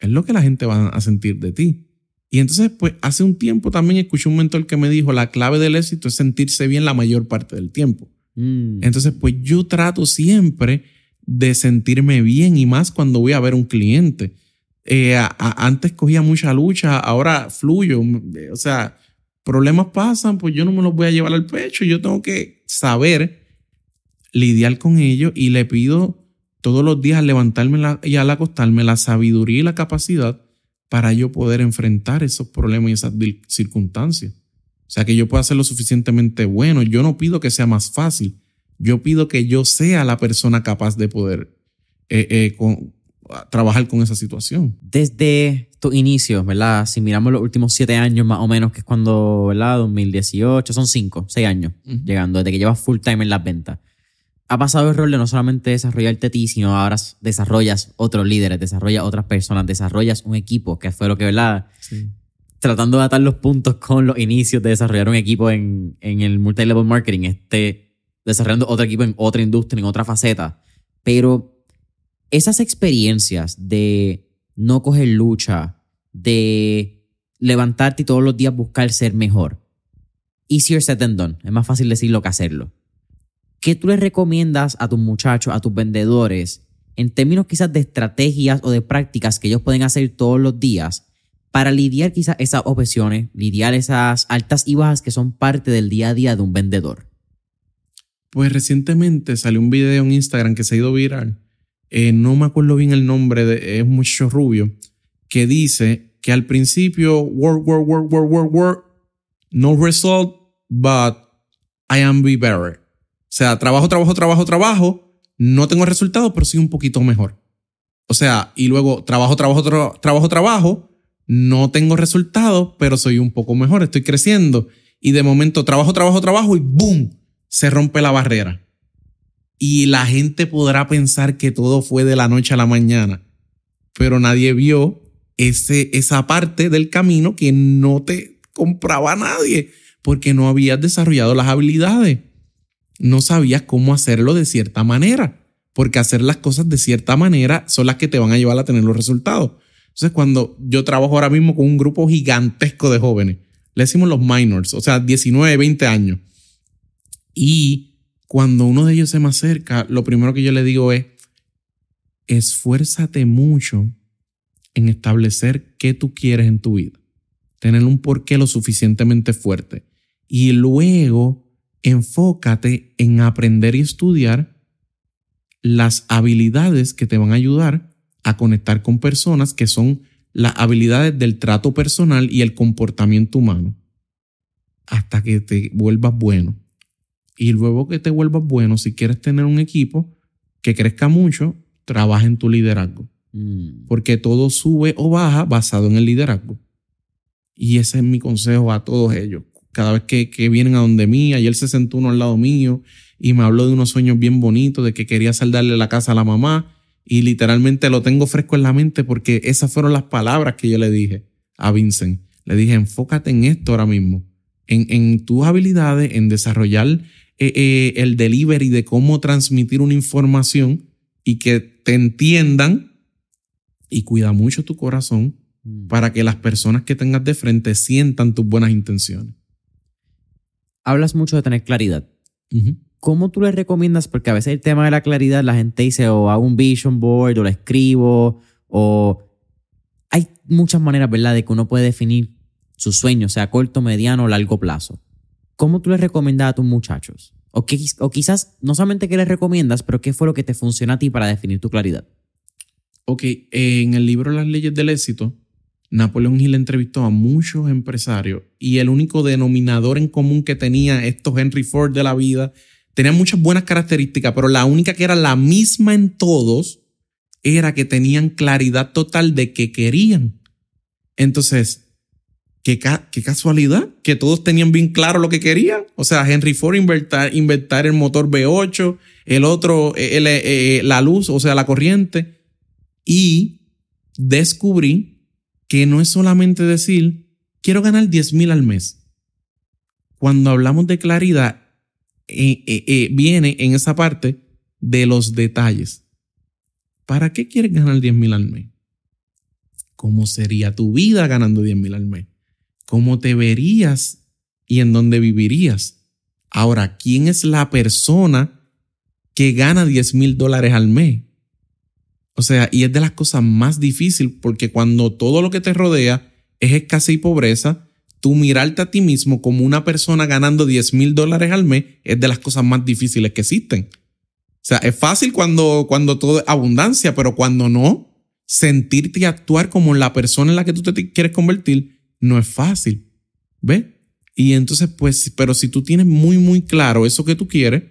Speaker 1: es lo que la gente va a sentir de ti. Y entonces, pues hace un tiempo también escuché un mentor que me dijo, la clave del éxito es sentirse bien la mayor parte del tiempo.
Speaker 2: Mm.
Speaker 1: Entonces, pues yo trato siempre de sentirme bien y más cuando voy a ver un cliente. Eh, a- a- antes cogía mucha lucha, ahora fluyo. O sea, problemas pasan, pues yo no me los voy a llevar al pecho. Yo tengo que saber lidiar con ellos y le pido todos los días al levantarme y al acostarme la sabiduría y la capacidad para yo poder enfrentar esos problemas y esas circunstancias. O sea, que yo pueda ser lo suficientemente bueno. Yo no pido que sea más fácil. Yo pido que yo sea la persona capaz de poder eh, eh, con- trabajar con esa situación.
Speaker 2: Desde tu inicio, ¿verdad? Si miramos los últimos siete años más o menos, que es cuando, ¿verdad? 2018, son cinco, seis años llegando, desde que llevas full time en las ventas. Ha pasado el rol de no solamente desarrollarte a ti, sino ahora desarrollas otros líderes, desarrollas otras personas, desarrollas un equipo, que fue lo que, ¿verdad? Tratando de atar los puntos con los inicios de desarrollar un equipo en, en el multilevel marketing, este, desarrollando otro equipo en otra industria, en otra faceta. Pero esas experiencias de no coger lucha, de levantarte y todos los días buscar ser mejor. Easier said than done. Es más fácil decirlo que hacerlo. ¿Qué tú les recomiendas a tus muchachos, a tus vendedores, en términos quizás de estrategias o de prácticas que ellos pueden hacer todos los días para lidiar quizás esas objeciones, lidiar esas altas y bajas que son parte del día a día de un vendedor?
Speaker 1: Pues recientemente salió un video en Instagram que se ha ido viral. Eh, no me acuerdo bien el nombre, de, es un muchacho rubio, que dice que al principio, work, work, work, work, work, work, no result, but I am be better. O sea, trabajo, trabajo, trabajo, trabajo, no tengo resultados, pero soy un poquito mejor. O sea, y luego trabajo, trabajo, tra- trabajo, trabajo, no tengo resultados, pero soy un poco mejor, estoy creciendo. Y de momento trabajo, trabajo, trabajo y ¡boom! Se rompe la barrera. Y la gente podrá pensar que todo fue de la noche a la mañana, pero nadie vio ese, esa parte del camino que no te compraba nadie porque no habías desarrollado las habilidades. No sabías cómo hacerlo de cierta manera, porque hacer las cosas de cierta manera son las que te van a llevar a tener los resultados. Entonces, cuando yo trabajo ahora mismo con un grupo gigantesco de jóvenes, le decimos los minors, o sea, 19, 20 años. Y cuando uno de ellos se me acerca, lo primero que yo le digo es, esfuérzate mucho en establecer qué tú quieres en tu vida. Tener un porqué lo suficientemente fuerte. Y luego enfócate en aprender y estudiar las habilidades que te van a ayudar a conectar con personas que son las habilidades del trato personal y el comportamiento humano hasta que te vuelvas bueno. Y luego que te vuelvas bueno, si quieres tener un equipo que crezca mucho, trabaja en tu liderazgo.
Speaker 2: Mm.
Speaker 1: Porque todo sube o baja basado en el liderazgo. Y ese es mi consejo a todos ellos. Cada vez que, que vienen a donde mí, ayer se sentó uno al lado mío y me habló de unos sueños bien bonitos, de que quería saldarle la casa a la mamá. Y literalmente lo tengo fresco en la mente porque esas fueron las palabras que yo le dije a Vincent. Le dije, enfócate en esto ahora mismo, en, en tus habilidades, en desarrollar eh, eh, el delivery de cómo transmitir una información y que te entiendan y cuida mucho tu corazón
Speaker 2: Mm.
Speaker 1: para que las personas que tengas de frente sientan tus buenas intenciones.
Speaker 2: Hablas mucho de tener claridad. ¿Cómo tú le recomiendas? Porque a veces el tema de la claridad, la gente dice o hago un vision board o lo escribo o hay muchas maneras, ¿verdad?, de que uno puede definir sus sueños, sea corto, mediano o largo plazo. ¿Cómo tú le recomiendas a tus muchachos? O, o quizás no solamente qué les recomiendas, pero qué fue lo que te funciona a ti para definir tu claridad.
Speaker 1: Ok, en el libro Las leyes del éxito, Napoleón Hill entrevistó a muchos empresarios y el único denominador en común que tenía estos Henry Ford de la vida, tenían muchas buenas características, pero la única que era la misma en todos era que tenían claridad total de qué querían. Entonces, qué, casualidad que todos tenían bien claro lo que querían. O sea, Henry Ford inventar, el motor V8, el otro, eh, eh, la luz, o sea, la corriente. Y descubrí que no es solamente decir, quiero ganar 10 mil al mes. Cuando hablamos de claridad, eh, viene en esa parte de los detalles. ¿Para qué quieres ganar 10 mil al mes? ¿Cómo sería tu vida ganando 10 mil al mes? ¿Cómo te verías y en dónde vivirías? Ahora, ¿quién es la persona que gana 10 mil dólares al mes? O sea, y es de las cosas más difíciles porque cuando todo lo que te rodea es escasez y pobreza, tú mirarte a ti mismo como una persona ganando 10 mil dólares al mes es de las cosas más difíciles que existen. O sea, es fácil cuando, cuando todo es abundancia, pero cuando no, sentirte y actuar como la persona en la que tú te quieres convertir no es fácil. ¿Ves? Y entonces, pues, pero si tú tienes muy, muy claro eso que tú quieres,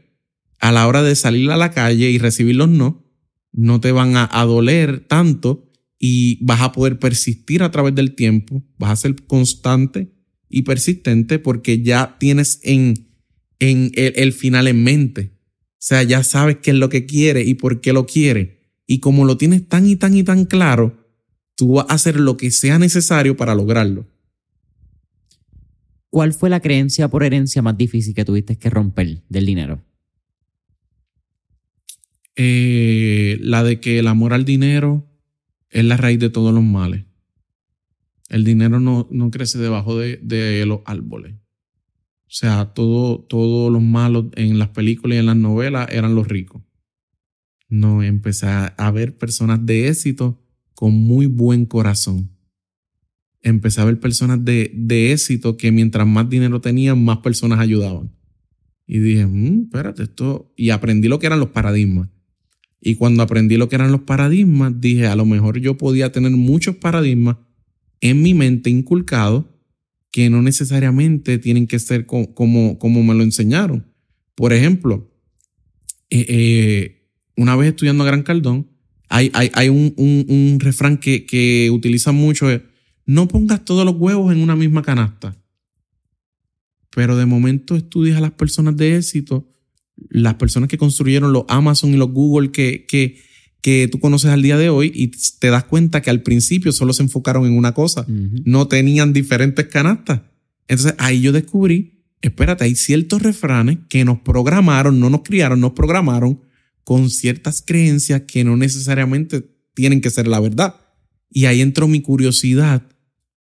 Speaker 1: a la hora de salir a la calle y recibir los no, no te van a, doler tanto y vas a poder persistir a través del tiempo, vas a ser constante y persistente porque ya tienes en, en el, el final en mente. O sea, ya sabes qué es lo que quiere y por qué lo quiere. Y como lo tienes tan y tan y tan claro, tú vas a hacer lo que sea necesario para lograrlo.
Speaker 2: ¿Cuál fue la creencia por herencia más difícil que tuviste que romper del dinero?
Speaker 1: Eh, la de que el amor al dinero es la raíz de todos los males. El dinero no, no crece debajo de, de los árboles. O sea, todo, todos los malos en las películas y en las novelas eran los ricos. No, empecé a ver personas de éxito con muy buen corazón. Empecé a ver personas de, de éxito que mientras más dinero tenían, más personas ayudaban. Y dije, mmm, espérate, esto. Y aprendí lo que eran los paradigmas. Y cuando aprendí lo que eran los paradigmas, dije, a lo mejor yo podía tener muchos paradigmas en mi mente inculcados que no necesariamente tienen que ser como, como me lo enseñaron. Por ejemplo, eh, eh, una vez estudiando a Gran Cardón, hay, hay, un, refrán que, que utilizan mucho, no pongas todos los huevos en una misma canasta. Pero de momento estudias a las personas de éxito, las personas que construyeron los Amazon y los Google que, que, que tú conoces al día de hoy y te das cuenta que al principio solo se enfocaron en una cosa, no tenían diferentes canastas. Entonces ahí yo descubrí, espérate, hay ciertos refranes que nos programaron, no nos criaron, nos programaron con ciertas creencias que no necesariamente tienen que ser la verdad. Y ahí entró mi curiosidad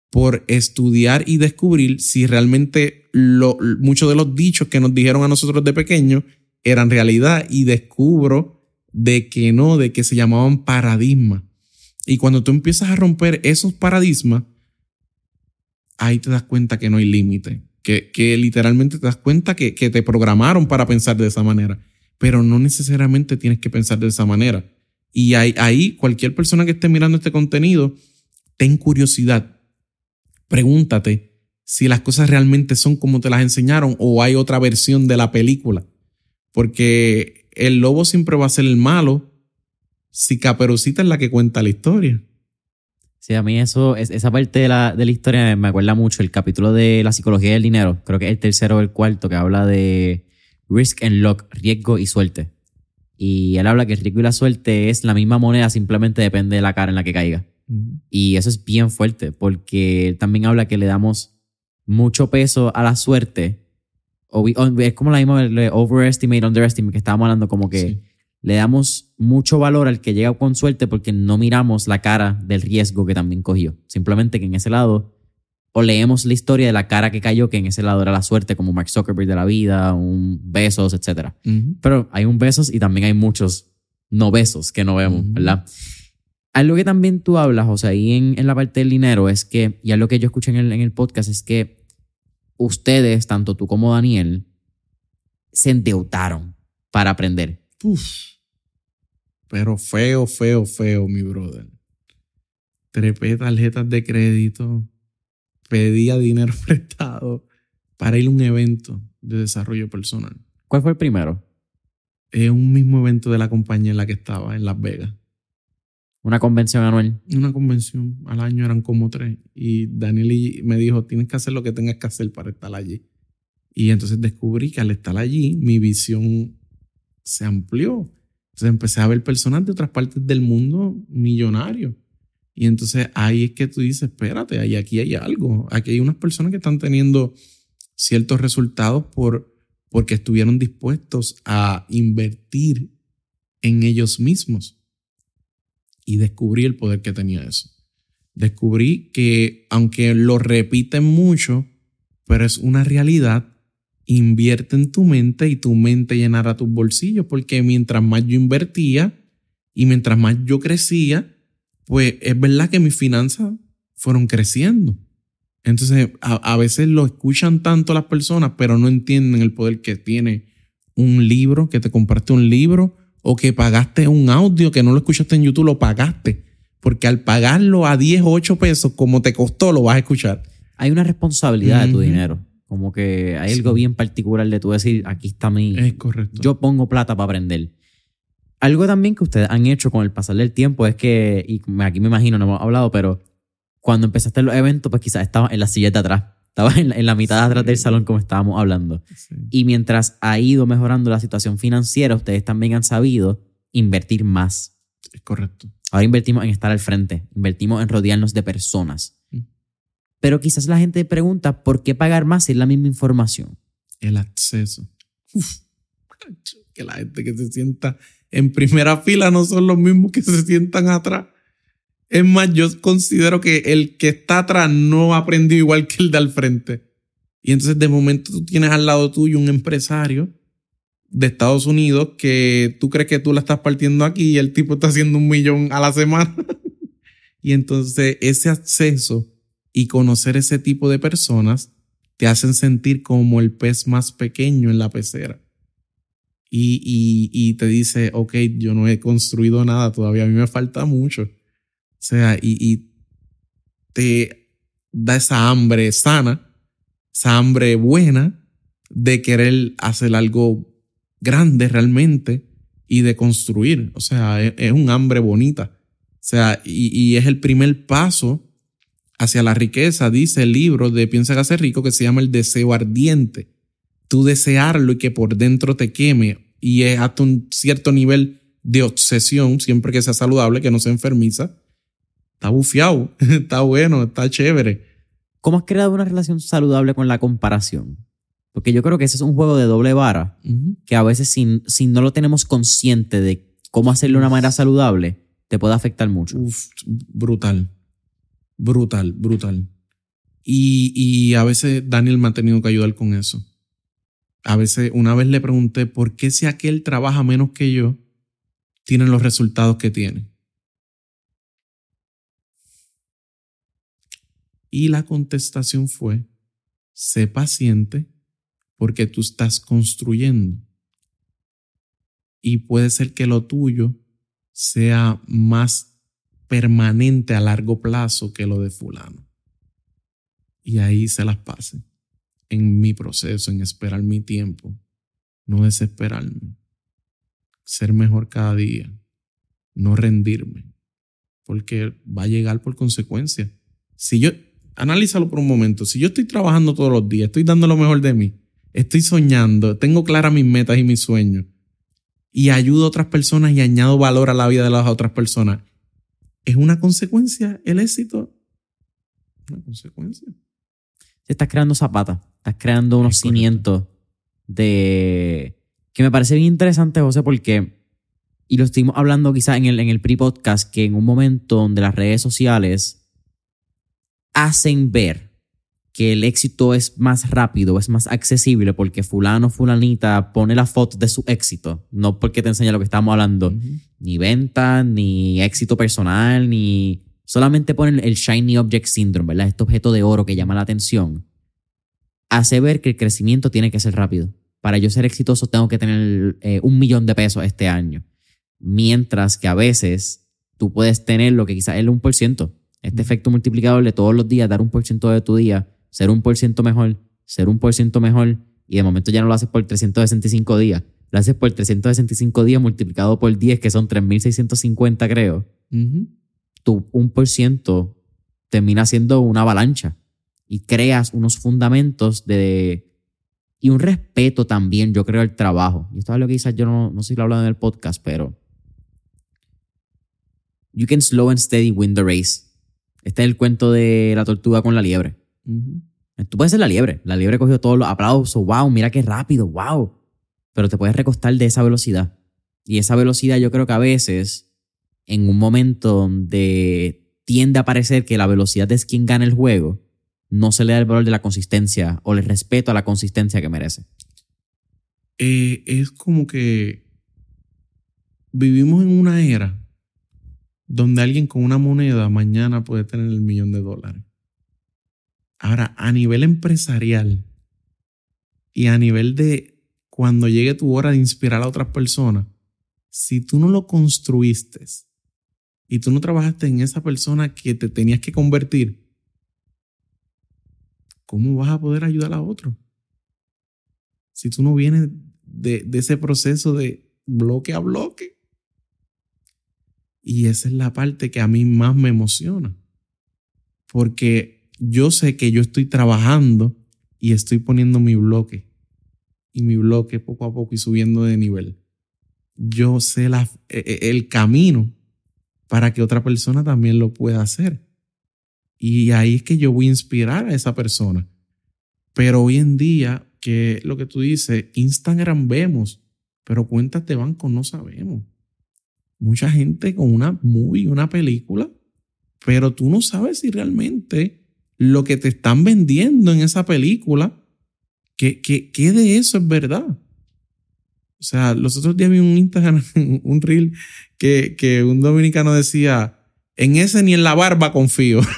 Speaker 1: por estudiar y descubrir si realmente lo, muchos de los dichos que nos dijeron a nosotros de pequeños eran realidad y descubro de que no, de que se llamaban paradigmas. Y cuando tú empiezas a romper esos paradigmas, ahí te das cuenta que no hay límite, que, que literalmente te das cuenta que, que te programaron para pensar de esa manera, pero no necesariamente tienes que pensar de esa manera. Y ahí, ahí cualquier persona que esté mirando este contenido, ten curiosidad, pregúntate si las cosas realmente son como te las enseñaron o hay otra versión de la película. Porque el lobo siempre va a ser el malo si Caperucita es la que cuenta la historia.
Speaker 2: Sí, a mí eso, esa parte de la, de la historia me acuerda mucho el capítulo de la psicología del dinero, creo que es el tercero o el cuarto, que habla de risk and luck, riesgo y suerte. Y él habla que el riesgo y la suerte es la misma moneda, simplemente depende de la cara en la que caiga. Y eso es bien fuerte, porque él también habla que le damos mucho peso a la suerte es como la misma overestimate, underestimate que estábamos hablando, como que le damos mucho valor al que llega con suerte porque no miramos la cara del riesgo que también cogió. Simplemente que en ese lado, o leemos la historia de la cara que cayó, que en ese lado era la suerte, como Mark Zuckerberg de la vida, un besos, etc. Pero hay un besos y también hay muchos no besos que no vemos, ¿verdad? Algo que también tú hablas, o sea, ahí en, en, la parte del dinero, es que, y algo que yo escuché en el, en el podcast, es que ustedes, tanto tú como Daniel, se endeudaron para aprender.
Speaker 1: Uf, pero feo, feo, feo, mi brother. trepé tarjetas de crédito, pedía dinero <laughs> prestado para ir a un evento de desarrollo personal.
Speaker 2: ¿Cuál fue el primero?
Speaker 1: Es un mismo evento de la compañía en la que estaba, en Las Vegas.
Speaker 2: Una convención anual.
Speaker 1: Una convención, al año eran como tres. Y Daniel me dijo, tienes que hacer lo que tengas que hacer para estar allí. Y entonces descubrí que al estar allí, mi visión se amplió. Entonces empecé a ver personas de otras partes del mundo millonarios. Y entonces ahí es que tú dices, espérate, ahí aquí hay algo. Aquí hay unas personas que están teniendo ciertos resultados por, porque estuvieron dispuestos a invertir en ellos mismos. Y descubrí el poder que tenía eso. Descubrí que aunque lo repiten mucho, pero es una realidad, invierte en tu mente y tu mente llenará tus bolsillos, porque mientras más yo invertía y mientras más yo crecía, pues es verdad que mis finanzas fueron creciendo. Entonces, a, veces lo escuchan tanto las personas, pero no entienden el poder que tiene un libro, que te compraste un libro, o que pagaste un audio que no lo escuchaste en YouTube, lo pagaste. Porque al pagarlo a 10 o 8 pesos, como te costó, lo vas a escuchar.
Speaker 2: Hay una responsabilidad de tu dinero. Como que hay algo bien particular de tú decir, aquí está mi...
Speaker 1: Es correcto.
Speaker 2: Yo pongo plata para aprender. Algo también que ustedes han hecho con el pasar del tiempo es que, y aquí me imagino, no hemos hablado, pero cuando empezaste los eventos, pues quizás estaba en la silla de atrás. Estaba en la, mitad de atrás del salón como estábamos hablando. Y mientras ha ido mejorando la situación financiera, ustedes también han sabido invertir más.
Speaker 1: Es correcto.
Speaker 2: Ahora invertimos en estar al frente, invertimos en rodearnos de personas. Mm. Pero quizás la gente pregunta, ¿por qué pagar más si es la misma información?
Speaker 1: El acceso. Uf, que la gente que se sienta en primera fila no son los mismos que se sientan atrás. Es más, yo considero que el que está atrás no aprendió igual que el de al frente. Y entonces de momento tú tienes al lado tuyo un empresario de Estados Unidos que tú crees que tú la estás partiendo aquí y el tipo está haciendo un millón a la semana. <laughs> y entonces ese acceso y conocer ese tipo de personas te hacen sentir como el pez más pequeño en la pecera y, te dice, ok, yo no he construido nada todavía, a mí me falta mucho. Sea, y, te da esa hambre sana, esa hambre buena de querer hacer algo grande realmente y de construir. O sea, es, un hambre bonita. O sea, y, es el primer paso hacia la riqueza, dice el libro de Piensa que hace rico, que se llama el deseo ardiente tú desearlo y que por dentro te queme y es hasta un cierto nivel de obsesión, siempre que sea saludable, que no se enfermiza, está bufiado, <laughs> está bueno, está chévere.
Speaker 2: ¿Cómo has creado una relación saludable con la comparación? Porque yo creo que ese es un juego de doble vara, que a veces si, si, no lo tenemos consciente de cómo hacerlo de una manera saludable, te puede afectar mucho.
Speaker 1: Uf, brutal, brutal, brutal. Y, y a veces Daniel me ha tenido que ayudar con eso a veces una vez le pregunté por qué si aquel trabaja menos que yo, tiene los resultados que tiene. Y la contestación fue, sé paciente porque tú estás construyendo. Y puede ser que lo tuyo sea más permanente a largo plazo que lo de fulano. Y ahí se las pase en mi proceso, en esperar mi tiempo, no desesperarme, ser mejor cada día, no rendirme, porque va a llegar por consecuencia. Si yo, analízalo por un momento, si yo estoy trabajando todos los días, estoy dando lo mejor de mí, estoy soñando, tengo claras mis metas y mis sueños, y ayudo a otras personas y añado valor a la vida de las otras personas, ¿es una consecuencia el éxito? Una consecuencia.
Speaker 2: Estás creando zapatas, estás creando unos cimientos de... que me parece bien interesante, José, porque, y lo estuvimos hablando quizás en el, en el pre-podcast, que en un momento donde las redes sociales hacen ver que el éxito es más rápido, es más accesible porque fulano, fulanita pone la foto de su éxito, no porque te enseña lo que estamos hablando, ni venta, ni éxito personal, ni solamente ponen el Shiny Object Syndrome, ¿verdad? Este objeto de oro que llama la atención, hace ver que el crecimiento tiene que ser rápido. Para yo ser exitoso tengo que tener eh, un millón de pesos este año. Mientras que a veces tú puedes tener lo que quizás es el 1%, Este efecto multiplicador de todos los días, dar un por ciento de tu día, ser un por ciento mejor, ser un por ciento mejor, y de momento ya no lo haces por 365 días, lo haces por 365 días multiplicado por 10, que son 3.650 creo. Tu un por ciento termina siendo una avalancha y creas unos fundamentos de y un respeto también, yo creo, al trabajo. Y esto es lo que quizás yo no, no sé si lo he hablado en el podcast, pero you can slow and steady win the race. Este es el cuento de la tortuga con la liebre. Tú puedes ser la liebre. La liebre cogió todos los aplausos. Wow, mira qué rápido. Wow. Pero te puedes recostar de esa velocidad. Y esa velocidad yo creo que a veces, en un momento donde tiende a parecer que la velocidad es quien gana el juego, no se le da el valor de la consistencia o el respeto a la consistencia que merece.
Speaker 1: Eh, es como que vivimos en una era donde alguien con una moneda mañana puede tener el millón de dólares. Ahora, a nivel empresarial y a nivel de cuando llegue tu hora de inspirar a otras personas, si tú no lo construiste y tú no trabajaste en esa persona que te tenías que convertir, ¿cómo vas a poder ayudar a otro? Si tú no vienes de, ese proceso de bloque a bloque. Y esa es la parte que a mí más me emociona. Porque yo sé que yo estoy trabajando y estoy poniendo mi bloque. Y mi bloque poco a poco y subiendo de nivel. Yo sé la, e, e, el camino para que otra persona también lo pueda hacer. Y ahí es que yo voy a inspirar a esa persona. Pero hoy en día, que lo que tú dices, Instagram vemos, pero cuentas de banco no sabemos. Mucha gente con una movie, una película, pero tú no sabes si realmente lo que te están vendiendo en esa película, ¿qué, qué, de eso es verdad? O sea, los otros días vi un Instagram, <laughs> un reel, que, que un dominicano decía, en ese ni en la barba confío. <laughs>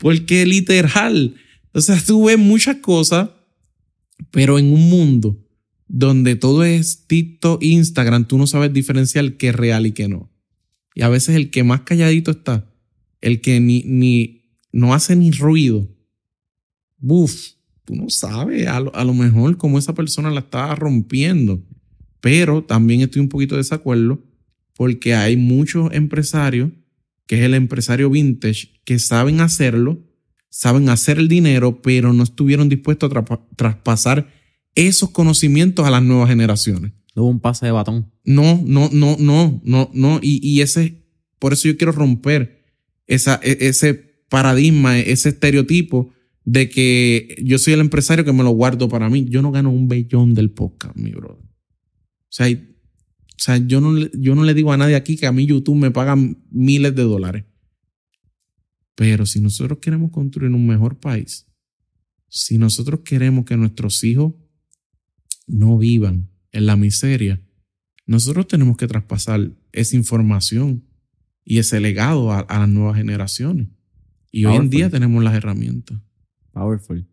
Speaker 1: Porque literal, o sea, tú ves muchas cosas, pero en un mundo donde todo es TikTok, Instagram, tú no sabes diferenciar qué es real y qué no. Y a veces el que más calladito está, el que ni, ni no hace ni ruido, buf, tú no sabes a lo, a lo mejor cómo esa persona la está rompiendo. Pero también estoy un poquito de desacuerdo porque hay muchos empresarios que es el empresario vintage, que saben hacerlo, saben hacer el dinero, pero no estuvieron dispuestos a traspasar esos conocimientos a las nuevas generaciones.
Speaker 2: Hubo un pase de batón.
Speaker 1: No, no, no, no, no, no. Y, y ese, por eso yo quiero romper esa, e, ese paradigma, ese estereotipo de que yo soy el empresario que me lo guardo para mí. Yo no gano un bellón del podcast, mi brother. O sea, o sea, yo no, yo no le digo a nadie aquí que a mí YouTube me paga miles de dólares. Pero si nosotros queremos construir un mejor país, si nosotros queremos que nuestros hijos no vivan en la miseria, nosotros tenemos que traspasar esa información y ese legado a, las nuevas generaciones. Y hoy en día tenemos las herramientas.
Speaker 2: Powerful.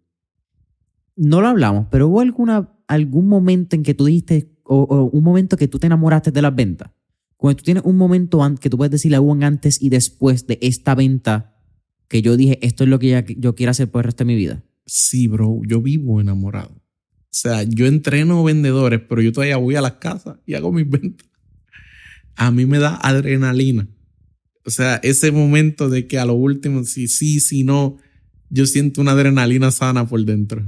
Speaker 2: No lo hablamos, pero hubo alguna, algún momento en que tú dijiste, o, un momento que tú te enamoraste de las ventas. Cuando tú tienes un momento que tú puedes decirle a un antes y después de esta venta que yo dije, esto es lo que yo quiero hacer por el resto de mi vida.
Speaker 1: Sí, bro, yo vivo enamorado. O sea, yo entreno vendedores, pero yo todavía voy a las casas y hago mis <laughs> ventas. A mí me da adrenalina. O sea, ese momento de que a lo último, si sí, si no, yo siento una adrenalina sana por dentro.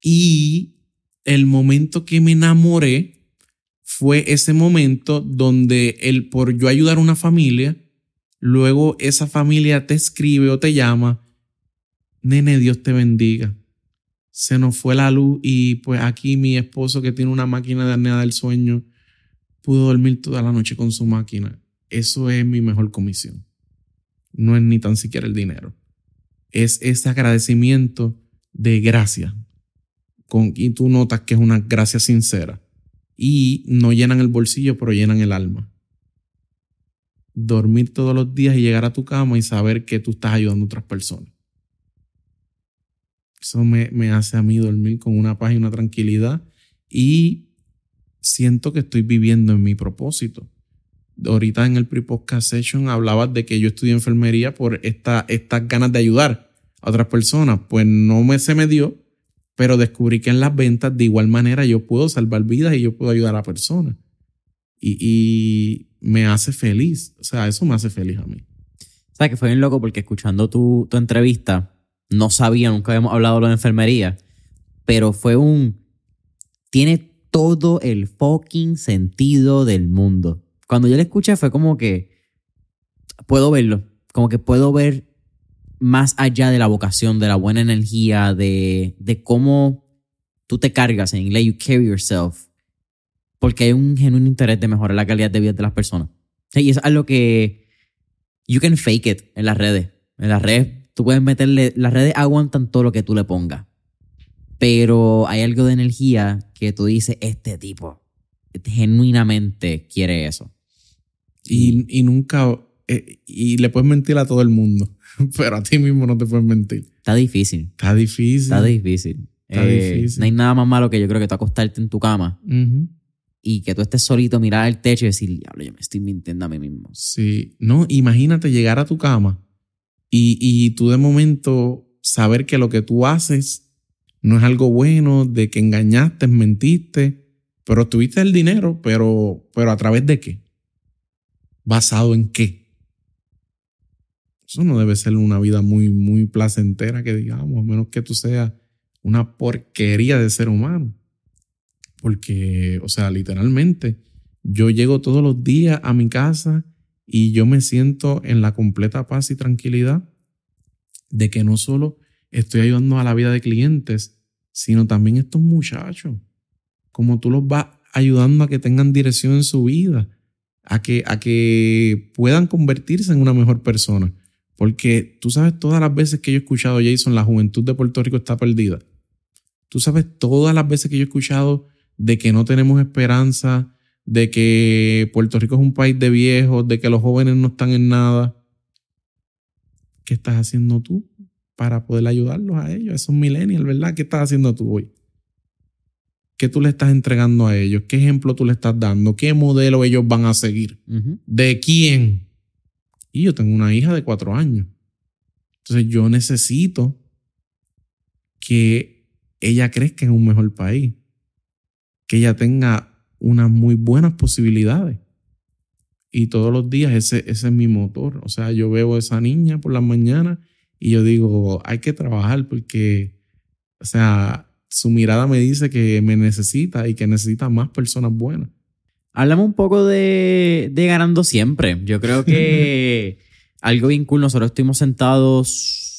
Speaker 1: Y el momento que me enamoré fue ese momento donde el por yo ayudar a una familia, luego esa familia te escribe o te llama, nene, Dios te bendiga. Se nos fue la luz y pues aquí mi esposo que tiene una máquina de apnea del sueño pudo dormir toda la noche con su máquina. Eso es mi mejor comisión. No es ni tan siquiera el dinero. Es ese agradecimiento de gracia. Con, y tú notas que es una gracia sincera y no llenan el bolsillo, pero llenan el alma. Dormir todos los días y llegar a tu cama y saber que tú estás ayudando a otras personas. Eso me, me hace a mí dormir con una paz y una tranquilidad y siento que estoy viviendo en mi propósito. ahorita en el pre-podcast session hablabas de que yo estudié enfermería por esta, estas ganas de ayudar a otras personas. Pues no me, se me dio, pero descubrí que en las ventas de igual manera yo puedo salvar vidas y yo puedo ayudar a personas. Y, y me hace feliz. O sea, eso me hace feliz a mí.
Speaker 2: O sea, que fue bien loco porque escuchando tu, tu entrevista, no sabía, nunca habíamos hablado de la enfermería, pero fue un... Tiene todo el fucking sentido del mundo. Cuando yo le escuché fue como que puedo verlo, como que puedo ver más allá de la vocación, de la buena energía, de, de cómo tú te cargas, en inglés, you carry yourself, porque hay un genuino interés de mejorar la calidad de vida de las personas. Y es algo que you can fake it en las redes. En las redes, tú puedes meterle, las redes aguantan todo lo que tú le pongas. Pero hay algo de energía que tú dices, este tipo genuinamente quiere eso.
Speaker 1: Y, y nunca, eh, y le puedes mentir a todo el mundo, <laughs> pero a ti mismo no te puedes mentir.
Speaker 2: Está difícil.
Speaker 1: Está difícil.
Speaker 2: Está difícil.
Speaker 1: Está
Speaker 2: Eh,
Speaker 1: difícil.
Speaker 2: No hay nada más malo que yo creo que tú acostarte en tu cama y que tú estés solito, mirar al techo y decir, diablo, yo me estoy mintiendo a mí mismo.
Speaker 1: Sí, no, imagínate llegar a tu cama y, y tú de momento saber que lo que tú haces no es algo bueno, de que engañaste, mentiste, pero tuviste el dinero, pero, pero a través de qué? ¿Basado en qué? Eso no debe ser una vida muy, muy placentera que digamos, a menos que tú seas una porquería de ser humano. Porque, o sea, literalmente, yo llego todos los días a mi casa y yo me siento en la completa paz y tranquilidad de que no solo estoy ayudando a la vida de clientes, sino también estos muchachos, como tú los vas ayudando a que tengan dirección en su vida, a que, a que puedan convertirse en una mejor persona. Porque tú sabes todas las veces que yo he escuchado, Jason, la juventud de Puerto Rico está perdida. Tú sabes todas las veces que yo he escuchado de que no tenemos esperanza, de que Puerto Rico es un país de viejos, de que los jóvenes no están en nada. ¿Qué estás haciendo tú para poder ayudarlos a ellos, a esos millennials, verdad? ¿Qué estás haciendo tú hoy? ¿Qué tú le estás entregando a ellos? ¿Qué ejemplo tú le estás dando? ¿Qué modelo ellos van a seguir? ¿De quién? Y yo tengo una hija de cuatro años. Entonces yo necesito que ella crezca en un mejor país. Que ella tenga unas muy buenas posibilidades. Y todos los días ese, ese es mi motor. O sea, yo veo a esa niña por las mañanas y yo digo, hay que trabajar porque, o sea, su mirada me dice que me necesita y que necesita más personas buenas.
Speaker 2: Háblame un poco de, de ganando siempre. Yo creo que <laughs> algo bien cool. Nosotros estuvimos sentados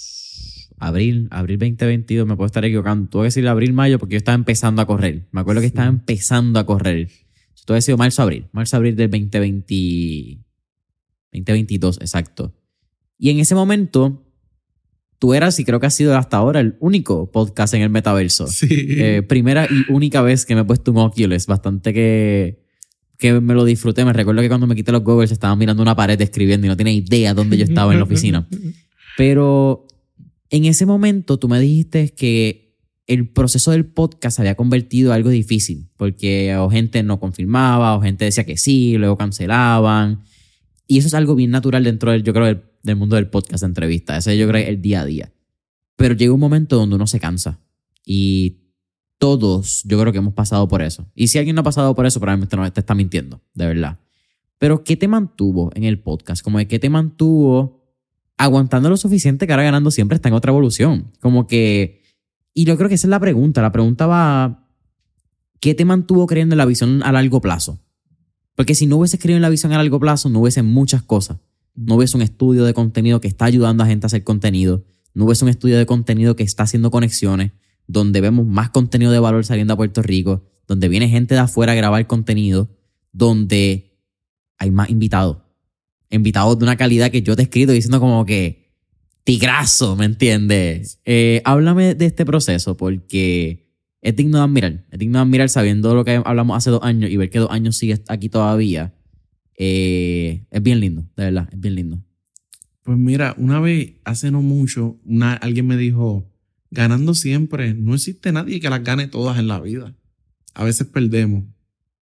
Speaker 2: abril, abril 2022, me puedo estar equivocando. Tuve que decir abril, mayo porque yo estaba empezando a correr. Me acuerdo que estaba empezando a correr. Esto ha sido marzo, abril. Marzo, abril del 2020, 2022, exacto. Y en ese momento, tú eras, y creo que has sido hasta ahora, el único podcast en el metaverso.
Speaker 1: Sí.
Speaker 2: Eh, primera y única vez que me he puesto un Oculus. Bastante que, que me lo disfruté. Me recuerdo que cuando me quité los goggles estaba mirando una pared escribiendo y no tenía idea dónde yo estaba en la oficina. <laughs> Pero en ese momento tú me dijiste que el proceso del podcast había convertido en algo difícil, porque o gente no confirmaba, o gente decía que sí, luego cancelaban. Y eso es algo bien natural dentro del, yo creo, del, mundo del podcast entrevista. Ese yo creo el día a día. Pero llega un momento donde uno se cansa. Y todos, yo creo que hemos pasado por eso. Y si alguien no ha pasado por eso, probablemente no te está mintiendo, de verdad. Pero ¿qué te mantuvo en el podcast? Como de qué te mantuvo aguantando lo suficiente que ahora ganando siempre está en otra evolución. Como que... Y yo creo que esa es la pregunta. La pregunta va... ¿Qué te mantuvo creyendo en la visión a largo plazo? Porque si no hubiese creído en la visión a largo plazo, no hubiese muchas cosas. No hubiese un estudio de contenido que está ayudando a gente a hacer contenido. No hubiese un estudio de contenido que está haciendo conexiones, donde vemos más contenido de valor saliendo a Puerto Rico, donde viene gente de afuera a grabar contenido, donde hay más invitados. Invitados de una calidad que yo te he escrito diciendo como que tigrazo, ¿me entiendes? Eh, háblame de este proceso porque es digno de admirar. Es digno de admirar sabiendo lo que hablamos hace dos años y ver que dos años sigue aquí todavía. Eh, es bien lindo, de verdad, es bien lindo.
Speaker 1: Pues mira, una vez, hace no mucho, alguien me dijo, ganando siempre, no existe nadie que las gane todas en la vida. A veces perdemos.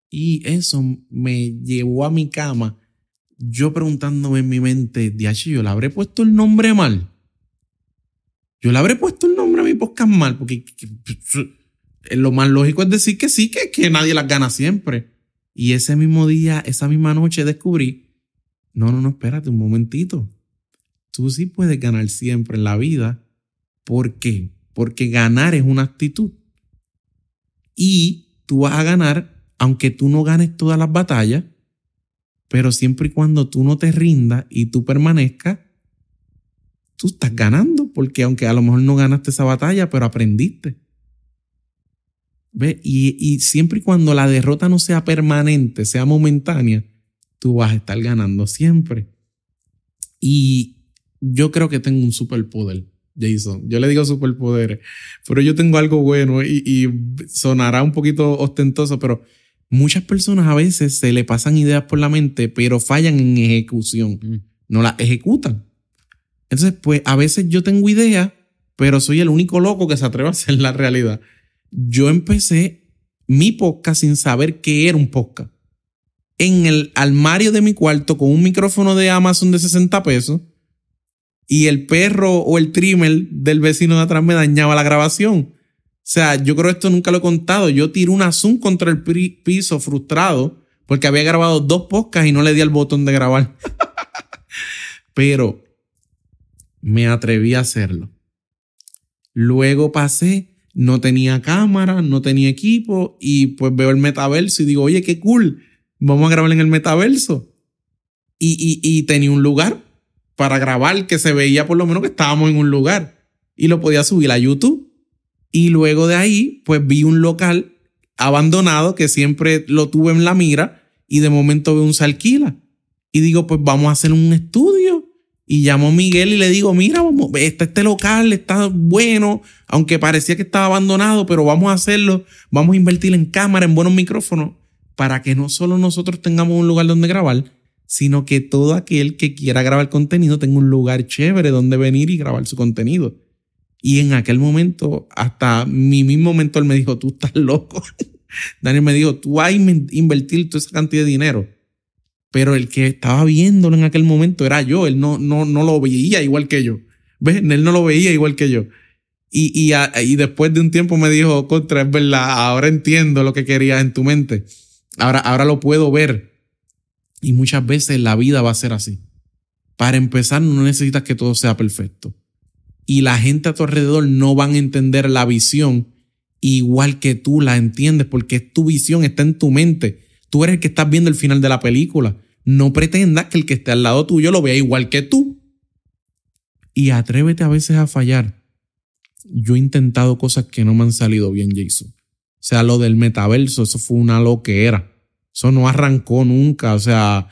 Speaker 1: Y eso me llevó a mi cama yo preguntándome en mi mente, Diachi, yo le habré puesto el nombre mal. Yo le habré puesto el nombre a mi podcast mal, porque lo más lógico es decir que sí, que, que nadie las gana siempre. Y ese mismo día, esa misma noche descubrí, no, no, no, espérate un momentito. Tú sí puedes ganar siempre en la vida. ¿Por qué? Porque ganar es una actitud. Y tú vas a ganar, aunque tú no ganes todas las batallas, pero siempre y cuando tú no te rindas y tú permanezcas, tú estás ganando, porque aunque a lo mejor no ganaste esa batalla, pero aprendiste. ¿Ve? Y, y siempre y cuando la derrota no sea permanente, sea momentánea, tú vas a estar ganando siempre. Y yo creo que tengo un superpoder, Jason. Yo le digo superpoderes, pero yo tengo algo bueno y, y sonará un poquito ostentoso, pero muchas personas a veces se le pasan ideas por la mente, pero fallan en ejecución. Mm. No las ejecutan. Entonces, pues a veces yo tengo ideas, pero soy el único loco que se atreve a hacer la realidad. Yo empecé mi podcast sin saber qué era un podcast. En el armario de mi cuarto con un micrófono de Amazon de 60 pesos y el perro o el trimmer del vecino de atrás me dañaba la grabación. O sea, yo creo que esto nunca lo he contado. Yo tiré una Zoom contra el piso frustrado porque había grabado dos podcasts y no le di al botón de grabar. <laughs> Pero me atreví a hacerlo. Luego pasé, no tenía cámara, no tenía equipo y pues veo el metaverso y digo, oye, qué cool, vamos a grabar en el metaverso. Y, y, y tenía un lugar para grabar que se veía por lo menos que estábamos en un lugar y lo podía subir a YouTube. Y luego de ahí, pues vi un local abandonado que siempre lo tuve en la mira y de momento veo un se alquila. Y digo, pues vamos a hacer un estudio. Y llamo a Miguel y le digo, mira, vamos, este, este local está bueno, aunque parecía que estaba abandonado, pero vamos a hacerlo, vamos a invertir en cámara, en buenos micrófonos, para que no solo nosotros tengamos un lugar donde grabar, sino que todo aquel que quiera grabar contenido tenga un lugar chévere donde venir y grabar su contenido. Y en aquel momento, hasta mi mismo mentor me dijo, tú estás loco. <laughs> Daniel me dijo, tú vas a invertir toda esa cantidad de dinero. Pero el que estaba viéndolo en aquel momento era yo. Él no, no, no lo veía igual que yo. ¿Ves? Él no lo veía igual que yo. Y, y, y después de un tiempo me dijo, contra, es verdad, ahora entiendo lo que querías en tu mente. Ahora, ahora lo puedo ver. Y muchas veces la vida va a ser así. Para empezar, no necesitas que todo sea perfecto y la gente a tu alrededor no van a entender la visión igual que tú la entiendes porque tu visión está en tu mente. Tú eres el que estás viendo el final de la película. No pretendas que el que esté al lado tuyo lo vea igual que tú. Y atrévete a veces a fallar. Yo he intentado cosas que no me han salido bien, Jason. O sea, lo del metaverso, eso fue una loquera. Eso no arrancó nunca. O sea,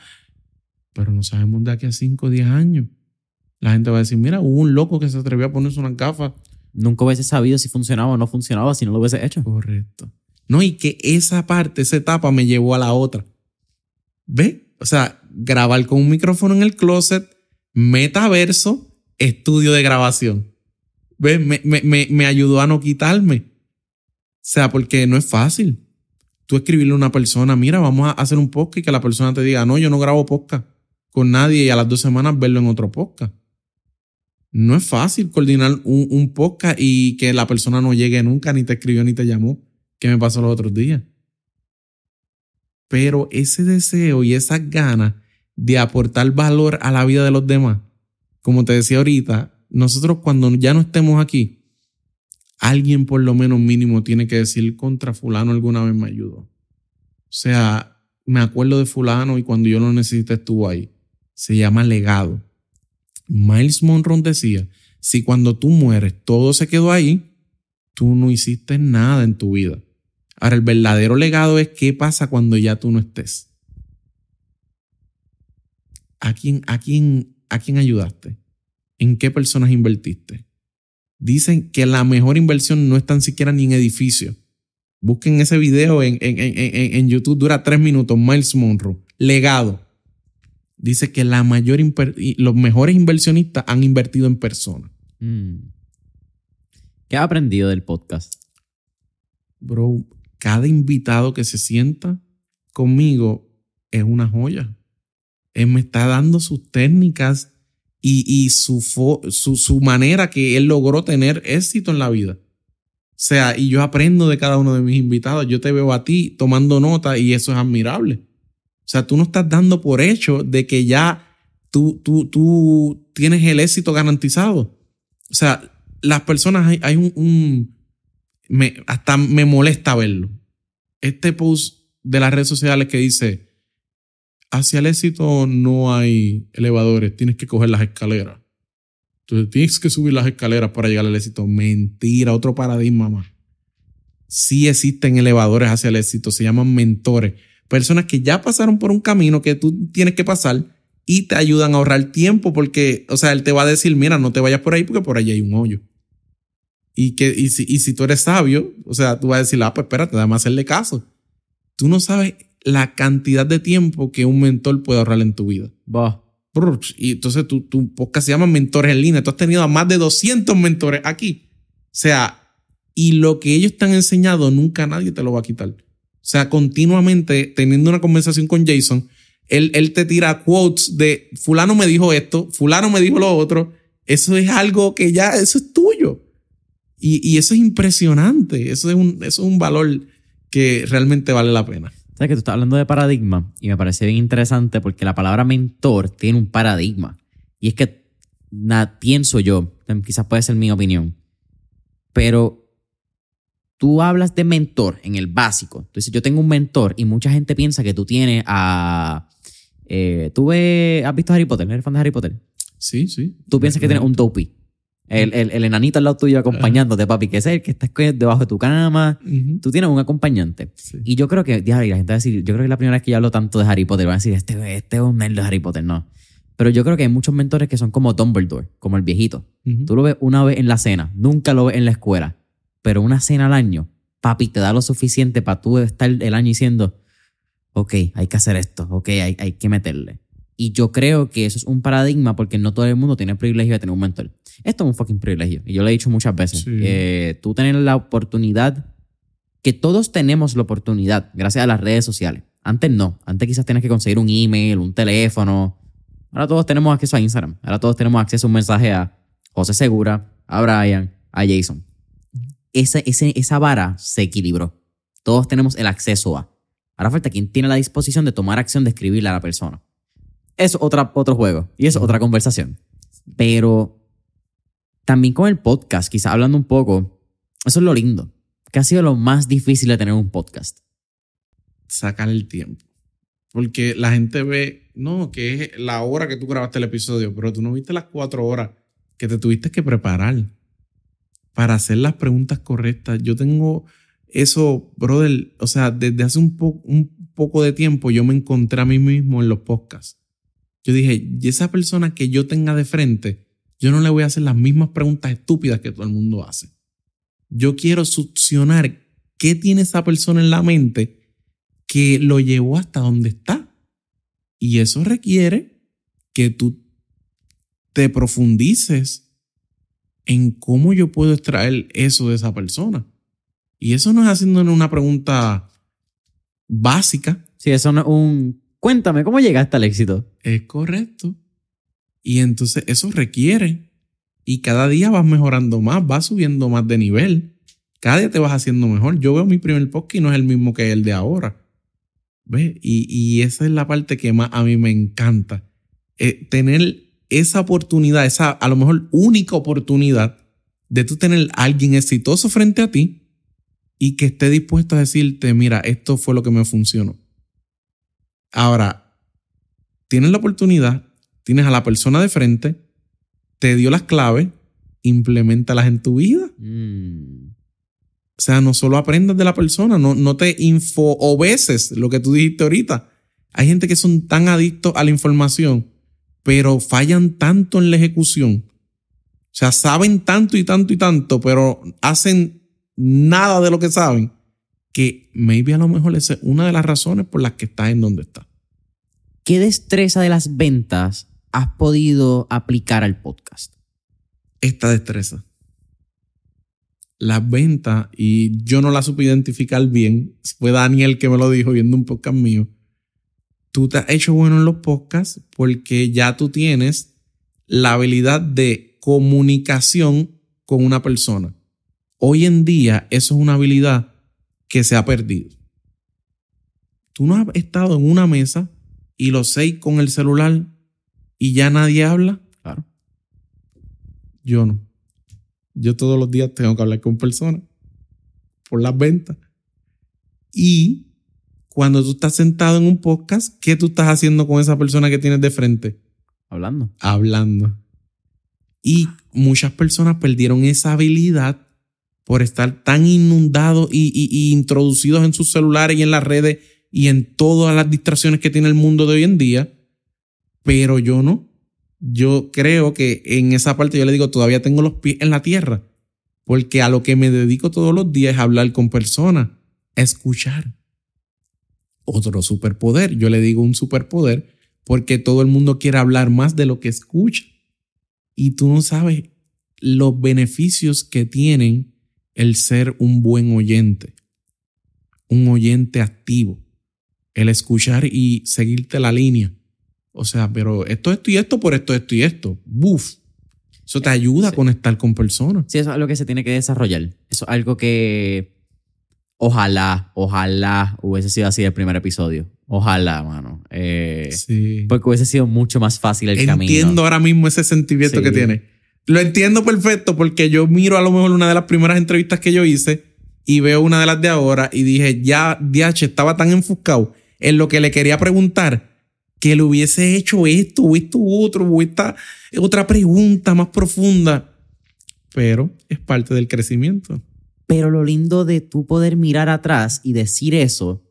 Speaker 1: pero no sabemos de aquí a 5 o 10 años. La gente va a decir, mira, hubo un loco que se atrevió a ponerse una gafas.
Speaker 2: Nunca hubiese sabido si funcionaba o no funcionaba si no lo hubiese hecho.
Speaker 1: Correcto. No, y que esa parte, esa etapa me llevó a la otra. ¿Ve? O sea, grabar con un micrófono en el closet, metaverso, estudio de grabación. ¿Ve? Me, me, me ayudó a no quitarme. O sea, porque no es fácil. Tú escribirle a una persona, mira, vamos a hacer un podcast y que la persona te diga, no, yo no grabo podcast con nadie y a las dos semanas verlo en otro podcast no es fácil coordinar un, podcast y que la persona no llegue nunca, ni te escribió, ni te llamó, que me pasó los otros días. Pero ese deseo y esas ganas de aportar valor a la vida de los demás, como te decía ahorita, nosotros cuando ya no estemos aquí, alguien por lo menos mínimo tiene que decir contra fulano alguna vez me ayudó. O sea, me acuerdo de fulano y cuando yo lo necesité estuvo ahí. Se llama legado. Miles Monroe decía, si cuando tú mueres todo se quedó ahí, tú no hiciste nada en tu vida. Ahora, el verdadero legado es qué pasa cuando ya tú no estés. ¿A quién, a quién, a quién ayudaste? ¿En qué personas invertiste? Dicen que la mejor inversión no es tan siquiera ni en edificio. Busquen ese video en, en, en, en YouTube, dura tres minutos, Miles Monroe. Legado dice que la mayor los mejores inversionistas han invertido en personas. Mm.
Speaker 2: ¿Qué ha aprendido del podcast?
Speaker 1: Bro, cada invitado que se sienta conmigo es una joya. Él me está dando sus técnicas y, y su, su, su manera que él logró tener éxito en la vida. O sea, y yo aprendo de cada uno de mis invitados. Yo te veo a ti tomando nota y eso es admirable. O sea, tú no estás dando por hecho de que ya tú, tú, tú tienes el éxito garantizado. O sea, las personas, hay, un, hasta me molesta verlo. Este post de las redes sociales que dice, hacia el éxito no hay elevadores, tienes que coger las escaleras. Entonces tienes que subir las escaleras para llegar al éxito. Mentira, otro paradigma más. Sí existen elevadores hacia el éxito, se llaman mentores. Personas que ya pasaron por un camino que tú tienes que pasar y te ayudan a ahorrar tiempo porque, o sea, él te va a decir, mira, no te vayas por ahí porque por allí hay un hoyo. Y, que, y, si, y si tú eres sabio, o sea, tú vas a decir, ah, pues espérate, déjame hacerle caso. Tú no sabes la cantidad de tiempo que un mentor puede ahorrar en tu vida.
Speaker 2: Va.
Speaker 1: Y entonces tu, tu podcast se llama Mentores en Línea. Tú has tenido a más de 200 mentores aquí. O sea, y lo que ellos te han enseñado nunca nadie te lo va a quitar. O sea, continuamente teniendo una conversación con Jason, él, él te tira quotes de fulano me dijo esto, fulano me dijo lo otro. Eso es algo que ya, eso es tuyo. Y, eso es impresionante. Eso es, un, eso es un valor que realmente vale la pena.
Speaker 2: Sabes que tú estás hablando de paradigma y me parece bien interesante porque la palabra mentor tiene un paradigma. Y es que pienso yo, quizás puede ser mi opinión, pero tú hablas de mentor en el básico. Entonces, yo tengo un mentor y mucha gente piensa que tú tienes a. Eh, ¿Tú has visto Harry Potter? ¿Eres fan de Harry Potter?
Speaker 1: Sí, sí.
Speaker 2: Tú piensas que tienes un dopey. El, el, enanito al lado tuyo acompañándote, papi, que es el que está debajo de tu cama. Tú tienes un acompañante. Y yo creo que, la gente va a decir, yo creo que es la primera vez que yo hablo tanto de Harry Potter, van a decir, este, este es un nerd de Harry Potter. No. Pero yo creo que hay muchos mentores que son como Dumbledore, como el viejito. Tú lo ves una vez en la cena, nunca lo ves en la escuela. Pero una cena al año, papi, te da lo suficiente para tú estar el año diciendo, ok, hay que hacer esto, ok, hay, hay que meterle. Y yo creo que eso es un paradigma porque no todo el mundo tiene el privilegio de tener un mentor. Esto es un fucking privilegio. Y yo lo he dicho muchas veces. Eh, tú tener la oportunidad, que todos tenemos la oportunidad, gracias a las redes sociales. Antes no. Antes quizás tienes que conseguir un email, un teléfono. Ahora todos tenemos acceso a Instagram. Ahora todos tenemos acceso a un mensaje a José Segura, a Brian, a Jason. Esa, esa vara se equilibró. Todos tenemos el acceso a. Ahora falta quien tiene la disposición de tomar acción de escribirle a la persona es otra, otro juego y es otra conversación. Pero también con el podcast, quizá hablando un poco, eso es lo lindo, que ha sido lo más difícil de tener un podcast.
Speaker 1: Sacar el tiempo. Porque la gente ve, no, que es la hora que tú grabaste el episodio, pero tú no viste las cuatro horas que te tuviste que preparar para hacer las preguntas correctas. Yo tengo eso, brother, o sea, desde hace un, un poco de tiempo yo me encontré a mí mismo en los podcasts. Yo dije, y esa persona que yo tenga de frente, yo no le voy a hacer las mismas preguntas estúpidas que todo el mundo hace. Yo quiero succionar qué tiene esa persona en la mente que lo llevó hasta donde está. Y eso requiere que tú te profundices en cómo yo puedo extraer eso de esa persona. Y eso no es haciéndole una pregunta básica.
Speaker 2: Sí, eso no es un Cuéntame, ¿cómo llegaste al éxito?
Speaker 1: Es correcto. Y entonces eso requiere. Y cada día vas mejorando más, vas subiendo más de nivel. Cada día te vas haciendo mejor. Yo veo mi primer podcast y no es el mismo que el de ahora. ¿Ves? Y, esa es la parte que más a mí me encanta. Eh, tener esa oportunidad, esa a lo mejor única oportunidad de tú tener a alguien exitoso frente a ti y que esté dispuesto a decirte, mira, esto fue lo que me funcionó. Ahora, tienes la oportunidad, tienes a la persona de frente, te dio las claves, implementalas en tu vida. Mm. O sea, no solo aprendas de la persona, no, no te info obeses lo que tú dijiste ahorita. Hay gente que son tan adictos a la información, pero fallan tanto en la ejecución. O sea, saben tanto y tanto y tanto, pero hacen nada de lo que saben que maybe a lo mejor esa es una de las razones por las que estás en donde estás.
Speaker 2: ¿Qué destreza de las ventas has podido aplicar al podcast?
Speaker 1: Esta destreza. Las ventas, y yo no la supe identificar bien, fue Daniel que me lo dijo viendo un podcast mío. Tú te has hecho bueno en los podcasts porque ya tú tienes la habilidad de comunicación con una persona. Hoy en día eso es una habilidad que se ha perdido. Tú no has estado en una mesa y los seis con el celular y ya nadie habla.
Speaker 2: Claro.
Speaker 1: Yo no. Yo todos los días tengo que hablar con personas por las ventas. Y cuando tú estás sentado en un podcast, ¿qué tú estás haciendo con esa persona que tienes de frente?
Speaker 2: Hablando.
Speaker 1: Hablando. Y muchas personas perdieron esa habilidad por estar tan inundados y, y- y introducidos en sus celulares y en las redes y en todas las distracciones que tiene el mundo de hoy en día. Pero yo no. Yo creo que en esa parte yo le digo, todavía tengo los pies en la tierra. Porque a lo que me dedico todos los días es hablar con personas, escuchar. Otro superpoder. Yo le digo un superpoder porque todo el mundo quiere hablar más de lo que escucha. Y tú no sabes los beneficios que tienen el ser un buen oyente, un oyente activo, el escuchar y seguirte la línea. O sea, pero esto, esto y esto por esto, esto y esto. Buf. Eso te ayuda a conectar con personas.
Speaker 2: Sí, eso es algo que se tiene que desarrollar. Eso es algo que ojalá, ojalá hubiese sido así el primer episodio. Ojalá, mano. Eh,
Speaker 1: Sí.
Speaker 2: Porque hubiese sido mucho más fácil el camino.
Speaker 1: Entiendo ahora mismo ese sentimiento
Speaker 2: Sí.
Speaker 1: que tiene. Lo entiendo perfecto porque yo miro a lo mejor una de las primeras entrevistas que yo hice y veo una de las de ahora y dije, ya DH estaba tan enfocado en lo que le quería preguntar que le hubiese hecho esto o esto otro o esta otra pregunta más profunda. Pero es parte del crecimiento.
Speaker 2: Pero lo lindo de tú poder mirar atrás y decir eso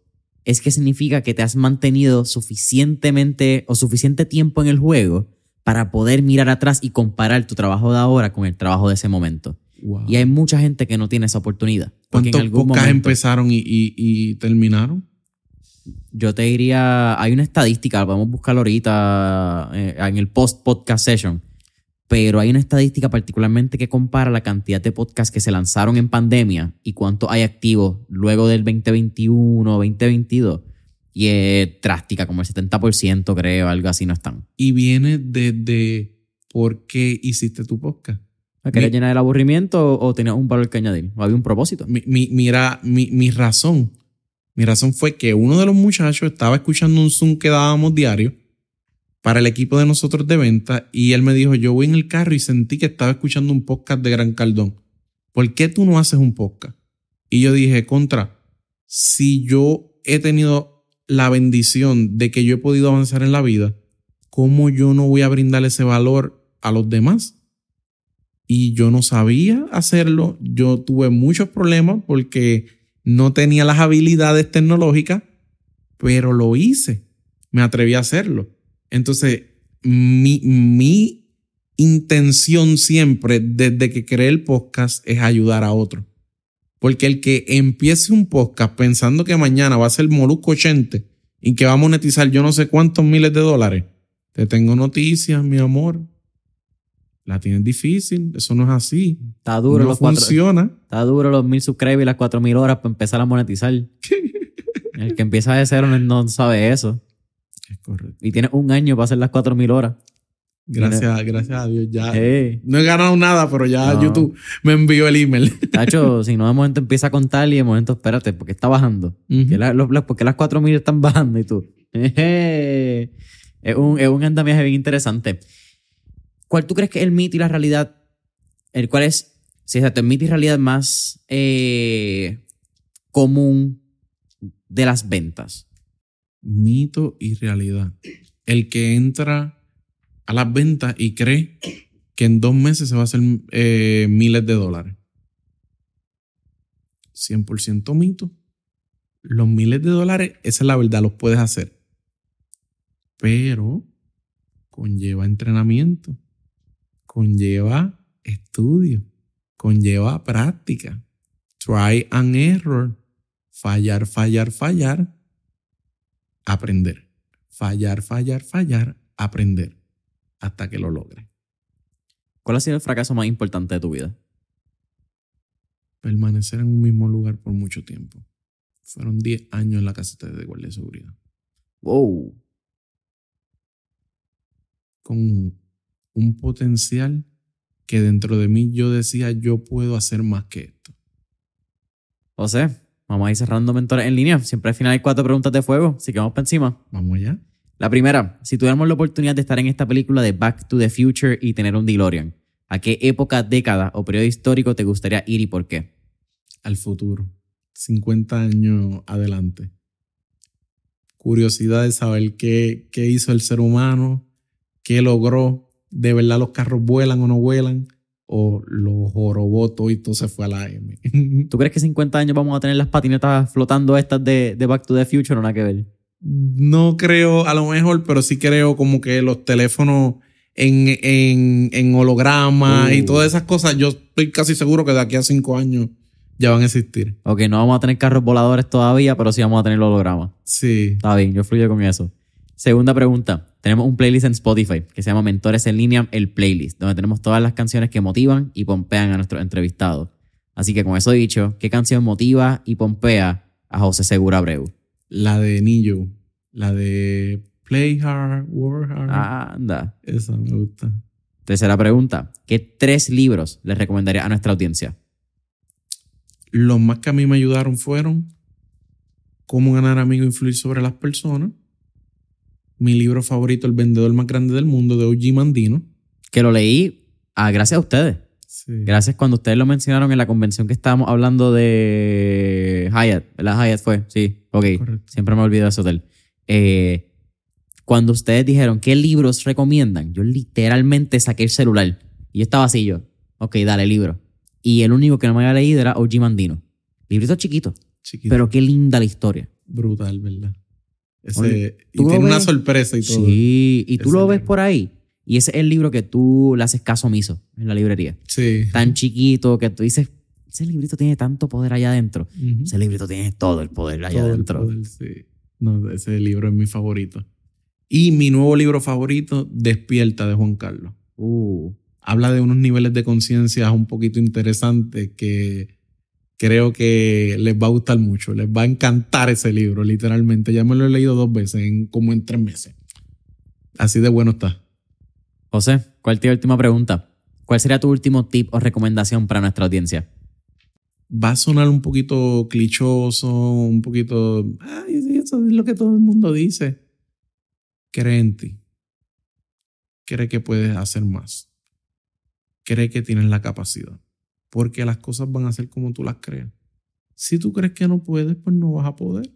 Speaker 2: es que significa que te has mantenido suficientemente o suficiente tiempo en el juego para poder mirar atrás y comparar tu trabajo de ahora con el trabajo de ese momento.
Speaker 1: Wow.
Speaker 2: Y hay mucha gente que no tiene esa oportunidad.
Speaker 1: ¿Cuántos podcasts empezaron y, y- y terminaron?
Speaker 2: yo te diría, hay una estadística, podemos buscarlo ahorita eh, en el post-podcast session, pero hay una estadística particularmente que compara la cantidad de podcasts que se lanzaron en pandemia y cuánto hay activos luego del 2021, 2022. Y es drástica, como el 70% creo, algo así no están.
Speaker 1: Y viene desde por qué hiciste tu podcast.
Speaker 2: ¿Querías llenar el aburrimiento o, o tenías un valor que añadir? ¿O había un propósito?
Speaker 1: mi, mi- mira, mi, mi razón. Mi razón fue que uno de los muchachos estaba escuchando un Zoom que dábamos diario para el equipo de nosotros de venta y él me dijo, yo voy en el carro y sentí que estaba escuchando un podcast de Gran Cardón. ¿Por qué tú no haces un podcast? Y yo dije, contra, si yo he tenido la bendición de que yo he podido avanzar en la vida, ¿cómo yo no voy a brindar ese valor a los demás? y yo no sabía hacerlo. Yo tuve muchos problemas porque no tenía las habilidades tecnológicas, pero lo hice. Me atreví a hacerlo. Entonces, mi, mi intención siempre desde que creé el podcast es ayudar a otros. Porque el que empiece un podcast pensando que mañana va a ser Molusco 80 y que va a monetizar yo no sé cuántos miles de dólares, te tengo noticias, mi amor. La tienes difícil, eso no es así.
Speaker 2: Está duro,
Speaker 1: no
Speaker 2: los cuatro,
Speaker 1: funciona.
Speaker 2: está duro los mil subscribers y las cuatro mil horas para empezar a monetizar. <laughs> el que empieza de cero no, no sabe eso.
Speaker 1: Es correcto.
Speaker 2: Y tiene un año para hacer las cuatro mil horas.
Speaker 1: Gracias, gracias a Dios. Ya
Speaker 2: Hey.
Speaker 1: no he ganado nada, pero ya
Speaker 2: No.
Speaker 1: YouTube me envió el email.
Speaker 2: Tacho, <laughs> si no de momento empieza a contar y de momento, espérate, porque está bajando?
Speaker 1: Ujú.
Speaker 2: ¿Por qué la- los- los- ¿Por qué las 4000 están bajando y tú? <laughs> Es un, es un andamiaje bien interesante. ¿Cuál tú crees que es el mito y la realidad? El cual es, si exacto, el mito y realidad más eh, común de las ventas.
Speaker 1: Mito y realidad. El que entra a las ventas y cree que en dos meses se va a hacer eh, miles de dólares. 100% mito. Los miles de dólares, esa es la verdad, los puedes hacer. Pero conlleva entrenamiento, conlleva estudio, conlleva práctica, try and error, fallar, fallar, fallar, aprender, fallar, fallar, fallar, aprender, hasta que lo logres.
Speaker 2: ¿Cuál ha sido el fracaso más importante de tu vida?
Speaker 1: Permanecer en un mismo lugar por mucho tiempo. Fueron 10 años en la caseta de guardia de seguridad.
Speaker 2: Wow.
Speaker 1: con un potencial que dentro de mí yo decía, yo puedo hacer más que esto.
Speaker 2: José, vamos a ir cerrando mentores en línea. Siempre al final hay cuatro preguntas de fuego, así que vamos para encima.
Speaker 1: Vamos allá.
Speaker 2: La primera, si tuviéramos la oportunidad de estar en esta película de Back to the Future y tener un DeLorean, ¿a qué época, década o periodo histórico te gustaría ir y por qué?
Speaker 1: Al futuro. 50 años adelante. Curiosidad de saber qué, qué hizo el ser humano, qué logró, de verdad los carros vuelan o no vuelan, o los robots y todo se fue a la M.
Speaker 2: ¿Tú crees que 50 años vamos a tener las patinetas flotando estas de, de Back to the Future o nada que ver?
Speaker 1: No creo, a lo mejor, pero sí creo como que los teléfonos en, en, en holograma y
Speaker 2: Uh.
Speaker 1: todas esas cosas, yo estoy casi seguro que de aquí a cinco años ya van a existir.
Speaker 2: Ok, no vamos a tener carros voladores todavía, pero sí vamos a tener hologramas.
Speaker 1: Sí.
Speaker 2: Está bien, yo fluyo con eso. Segunda pregunta. Tenemos un playlist en Spotify que se llama Mentores en línea, el playlist, donde tenemos todas las canciones que motivan y pompean a nuestros entrevistados. Así que con eso dicho, ¿qué canción motiva y pompea a José Segura Abreu?
Speaker 1: La de Nillo, la de Play Hard, Work Hard.
Speaker 2: Anda.
Speaker 1: Esa me gusta.
Speaker 2: Tercera pregunta. ¿Qué tres libros les recomendaría a nuestra audiencia?
Speaker 1: Los más que a mí me ayudaron fueron Cómo ganar amigos e influir sobre las personas. Mi libro favorito, El vendedor más grande del mundo, de O.G. Mandino.
Speaker 2: Que lo leí ah, gracias a ustedes.
Speaker 1: Sí.
Speaker 2: Gracias cuando ustedes lo mencionaron en la convención que estábamos hablando de Hyatt. ¿Verdad? Hyatt fue, sí. Ok.
Speaker 1: Correcto.
Speaker 2: Siempre me olvido de ese hotel. Eh, cuando ustedes dijeron qué libros recomiendan, yo literalmente saqué el celular. Y yo estaba así yo. Ok, dale, libro. Y el único que no me había leído era O.G. Mandino. Librito chiquito.
Speaker 1: Chiquito.
Speaker 2: Pero qué linda la historia.
Speaker 1: brutal, ¿verdad? Ese,
Speaker 2: Oye,
Speaker 1: y
Speaker 2: ¿tú lo
Speaker 1: tiene una
Speaker 2: ves?
Speaker 1: sorpresa y todo.
Speaker 2: Sí, y tú
Speaker 1: Ese
Speaker 2: lo ves
Speaker 1: libro.
Speaker 2: por ahí. Y ese es el libro que tú le haces caso omiso en la librería.
Speaker 1: Sí.
Speaker 2: Tan chiquito que tú dices, ese librito tiene tanto poder allá adentro. Ese librito tiene todo el poder allá
Speaker 1: Todo el
Speaker 2: adentro.
Speaker 1: poder, sí. No, ese libro es mi favorito. Y mi nuevo libro favorito, Despierta, de Juan Carlos.
Speaker 2: Uh,
Speaker 1: Habla de unos niveles de conciencia un poquito interesantes que creo que les va a gustar mucho. Les va a encantar ese libro, literalmente. Ya me lo he leído dos veces, en, como en tres meses. Así de bueno está.
Speaker 2: José, ¿cuál es tu última pregunta? ¿Cuál sería tu último tip o recomendación para nuestra audiencia?
Speaker 1: va a sonar un poquito clichoso, un poquito. Ay, sí, eso es lo que todo el mundo dice. Cree en ti. Cree que puedes hacer más. Cree que tienes la capacidad. Porque las cosas van a ser como tú las creas. Si tú crees que no puedes, pues no vas a poder.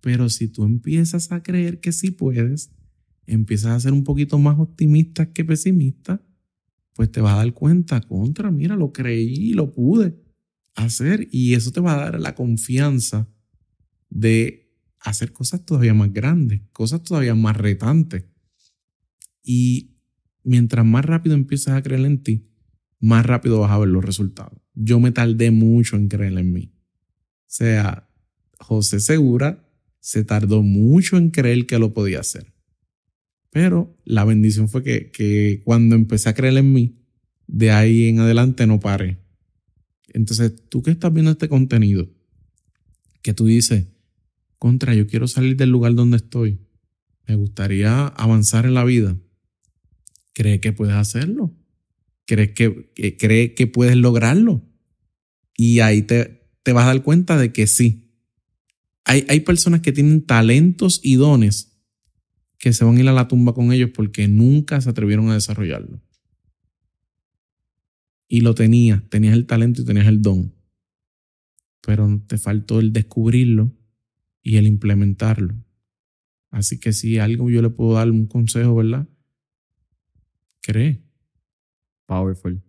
Speaker 1: Pero si tú empiezas a creer que sí puedes, empiezas a ser un poquito más optimista que pesimista, pues te vas a dar cuenta, contra, mira, lo creí, lo pude hacer y eso te va a dar la confianza de hacer cosas todavía más grandes, cosas todavía más retantes. Y mientras más rápido empiezas a creer en ti, más rápido vas a ver los resultados. Yo me tardé mucho en creer en mí. O sea, José Segura se tardó mucho en creer que lo podía hacer. Pero la bendición fue que, que cuando empecé a creer en mí, de ahí en adelante no paré. Entonces, tú que estás viendo este contenido, que tú dices, contra, yo quiero salir del lugar donde estoy, me gustaría avanzar en la vida, ¿cree que puedes hacerlo? ¿Crees que, que, puedes lograrlo? Y ahí te, te vas a dar cuenta de que sí. Hay, hay personas que tienen talentos y dones que se van a ir a la tumba con ellos porque nunca se atrevieron a desarrollarlo. Y lo tenías, tenías el talento y tenías el don. Pero te faltó el descubrirlo y el implementarlo. Así que si algo yo le puedo dar un consejo, ¿verdad? Cree.
Speaker 2: Powerful.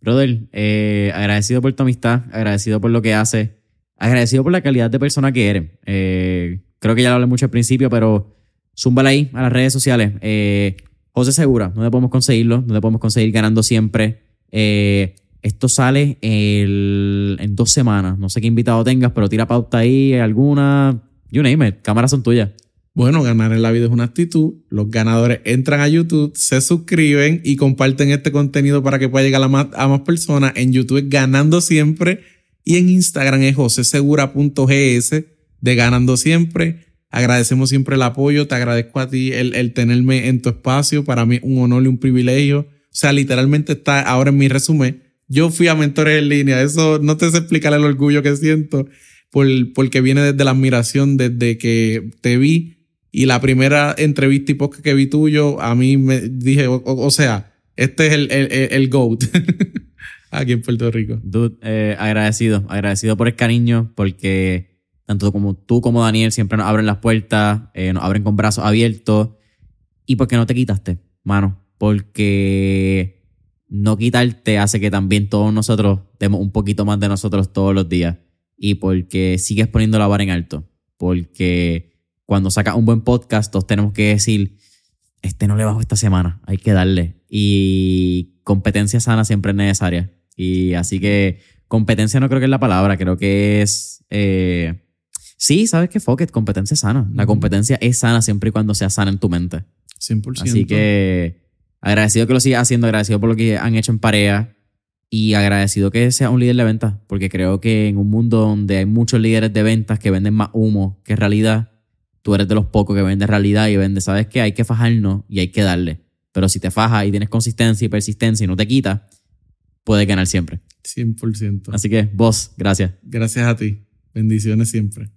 Speaker 2: Brother, eh, agradecido por tu amistad, agradecido por lo que haces, agradecido por la calidad de persona que eres. Eh, creo que ya lo hablé mucho al principio, pero zúmbala ahí a las redes sociales. Eh, José Segura, ¿dónde podemos conseguirlo? ¿Dónde podemos conseguir ganando siempre? Esto sale en dos semanas. No sé qué invitado tengas, pero tira pauta ahí, alguna. You name it. Cámaras son tuyas.
Speaker 1: Bueno, ganar en la vida es una actitud. Los ganadores entran a YouTube, se suscriben y comparten este contenido para que pueda llegar a más, a más personas. En YouTube es Ganando Siempre y en Instagram es josesegura.gs de Ganando Siempre. Agradecemos siempre el apoyo, te agradezco a ti el, el tenerme en tu espacio, para mí un honor y un privilegio. O sea, literalmente está ahora en mi resumen. Yo fui a Mentores en línea, eso no te sé explicar el orgullo que siento, por, porque viene desde la admiración, desde que te vi y la primera entrevista y podcast que vi tuyo, a mí me dije, o, sea, este es el, el, el GOAT <laughs> aquí en Puerto Rico.
Speaker 2: Dude, eh, agradecido, agradecido por el cariño, porque tanto como tú como Daniel siempre nos abren las puertas, eh, nos abren con brazos abiertos. ¿Y por qué no te quitaste, mano? Porque no quitarte hace que también todos nosotros demos un poquito más de nosotros todos los días. Y porque sigues poniendo la vara en alto. Porque cuando sacas un buen podcast, todos tenemos que decir, este no le bajo esta semana, hay que darle. Y competencia sana siempre es necesaria. Y así que competencia no creo que es la palabra, creo que es... Eh, Sí, sabes que fuck competencia sana. La competencia es sana siempre y cuando sea sana en tu mente.
Speaker 1: 100%.
Speaker 2: Así que agradecido que lo sigas haciendo, agradecido por lo que han hecho en pareja y agradecido que sea un líder de ventas, porque creo que en un mundo donde hay muchos líderes de ventas que venden más humo que realidad, tú eres de los pocos que venden realidad y vende, sabes que hay que fajarnos y hay que darle. Pero si te fajas y tienes consistencia y persistencia y no te quitas, puedes ganar siempre.
Speaker 1: 100%.
Speaker 2: Así que vos, gracias.
Speaker 1: Gracias a ti. Bendiciones siempre.